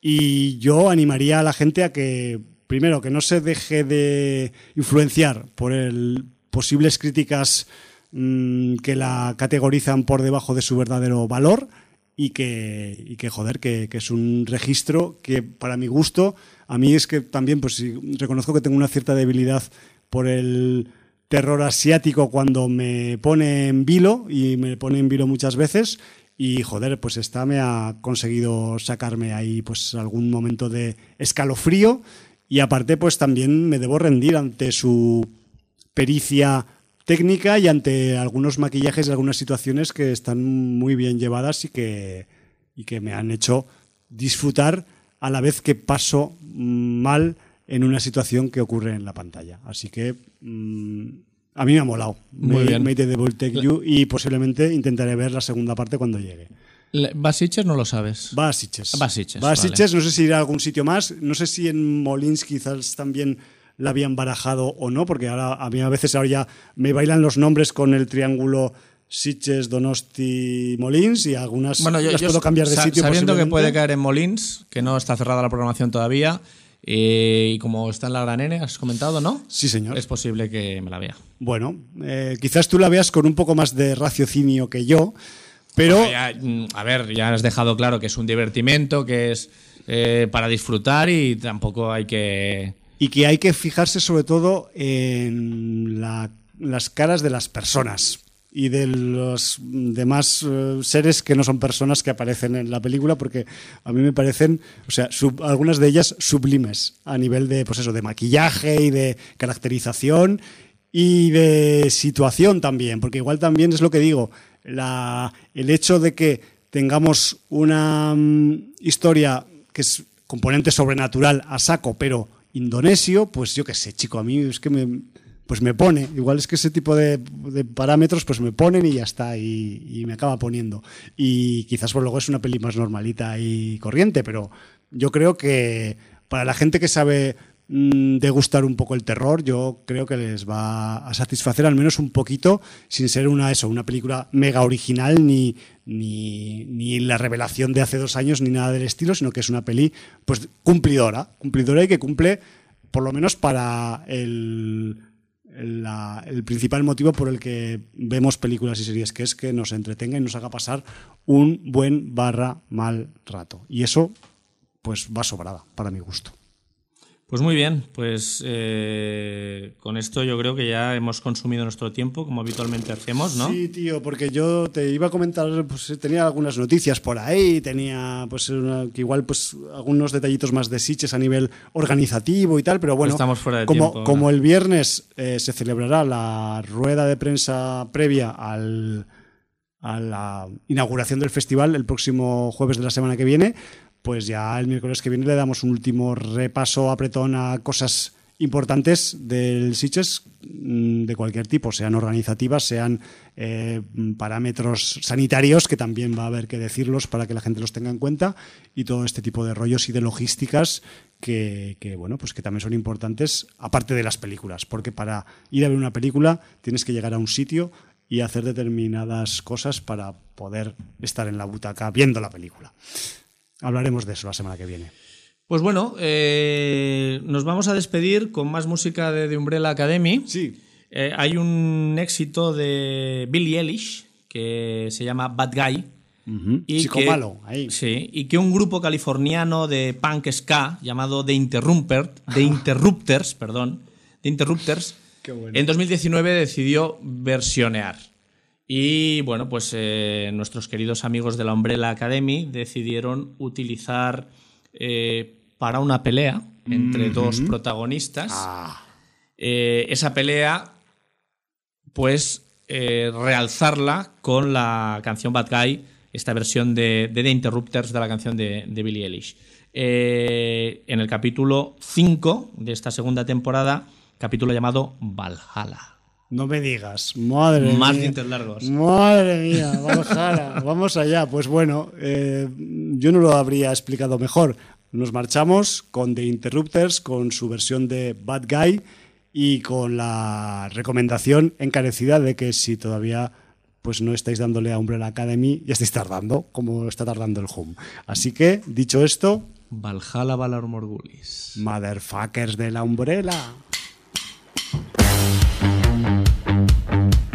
y yo animaría a la gente a que primero que no se deje de influenciar por el posibles críticas mmm, que la categorizan por debajo de su verdadero valor y que, y que joder, que, que, es un registro que para mi gusto, a mí es que también pues reconozco que tengo una cierta debilidad por el terror asiático cuando me pone en vilo y me pone en vilo muchas veces y joder, pues esta me ha conseguido sacarme ahí pues algún momento de escalofrío y aparte pues también me debo rendir ante su pericia técnica y ante algunos maquillajes y algunas situaciones que están muy bien llevadas y que, y que me han hecho disfrutar a la vez que paso mal en una situación que ocurre en la pantalla. Así que mmm, a mí me ha molado. Muy May- bien. May the Devil Take You y posiblemente intentaré ver la segunda parte cuando llegue. ¿Basiches no lo sabes? Va a Sitges. Va a Sitges, Va a vale. No sé si irá a algún sitio más. No sé si en Molins quizás también la habían barajado o no, porque ahora a mí a veces ahora ya me bailan los nombres con el triángulo Sitges, Donosti, Molins y algunas Bueno, yo, las yo puedo cambiar de sitio. Sabiendo que puede caer en Molins, que no está cerrada la programación todavía, eh, y como está en la Gran N, has comentado, ¿no? Sí, señor. Es posible que me la vea. Bueno, eh, quizás tú la veas con un poco más de raciocinio que yo, pero Ya, mm, a ver, ya has dejado claro que es un divertimento, que es eh, para disfrutar y tampoco hay que... y que hay que fijarse sobre todo en la- las caras de las personas y de los demás eh, seres que no son personas que aparecen en la película porque a mí me parecen, o sea, sub- algunas de ellas sublimes a nivel de pues eso, de maquillaje y de caracterización y de situación también, porque igual también es lo que digo, la, el hecho de que tengamos una mm, historia que es componente sobrenatural a saco, pero indonesio, pues yo qué sé, chico, a mí es que me, pues me pone, igual es que ese tipo de, de parámetros pues me ponen y ya está, y, y me acaba poniendo. Y quizás por luego es una peli más normalita y corriente, pero yo creo que para la gente que sabe mm, degustar un poco el terror, yo creo que les va a satisfacer al menos un poquito, sin ser una eso, una película mega original ni, ni, ni la revelación de hace dos años ni nada del estilo, sino que es una peli pues cumplidora, cumplidora y que cumple por lo menos para el, el principal motivo por el que vemos películas y series, que es que nos entretenga y nos haga pasar un buen barra mal rato. Y eso pues va sobrada para mi gusto. Pues muy bien, pues eh, con esto yo creo que ya hemos consumido nuestro tiempo, como habitualmente hacemos, ¿no? Sí, tío, porque yo te iba a comentar, pues tenía algunas noticias por ahí, tenía pues una- que igual pues algunos detallitos más de Sitges a nivel organizativo y tal, pero bueno, Estamos fuera de como, tiempo, como el viernes eh, se celebrará la rueda de prensa previa al, a la inauguración del festival el próximo jueves de la semana que viene, pues ya el miércoles que viene le damos un último repaso apretón a cosas importantes del Sitges mm, de cualquier tipo, sean organizativas, sean eh, parámetros sanitarios, que también va a haber que decirlos para que la gente los tenga en cuenta, y todo este tipo de rollos y de logísticas que, que, bueno, pues que también son importantes, aparte de las películas, porque para ir a ver una película tienes que llegar a un sitio y hacer determinadas cosas para poder estar en la butaca viendo la película. Hablaremos de eso la semana que viene. Pues bueno, eh, nos vamos a despedir con más música de The Umbrella Academy. Sí. Eh, hay un éxito de Billie Eilish que se llama Bad Guy. y Chico que- malo, ahí. Sí, y que un grupo californiano de punk ska llamado The, Interrumper, The Interrupters, perdón, The Interrupters, bueno. en 2019 decidió versionear. Y bueno, pues eh, nuestros queridos amigos de la Umbrella Academy decidieron utilizar eh, para una pelea entre dos protagonistas eh, esa pelea, pues realzarla con la canción Bad Guy, esta versión de, de The Interrupters de la canción de, de Billie Eilish. En el capítulo 5 de esta segunda temporada, capítulo llamado Valhalla. No me digas, madre Más mía. dientes largos. Madre mía, Valhalla. Vamos allá. Pues bueno, eh, yo no lo habría explicado mejor. Nos marchamos con The Interrupters, con su versión de Bad Guy y con la recomendación encarecida de que si todavía pues no estáis dándole a Umbrella Academy, ya estáis tardando, como está tardando el Home. Así que, dicho esto, Valhalla Valar Morgulis. motherfuckers de la Umbrella. Thank you.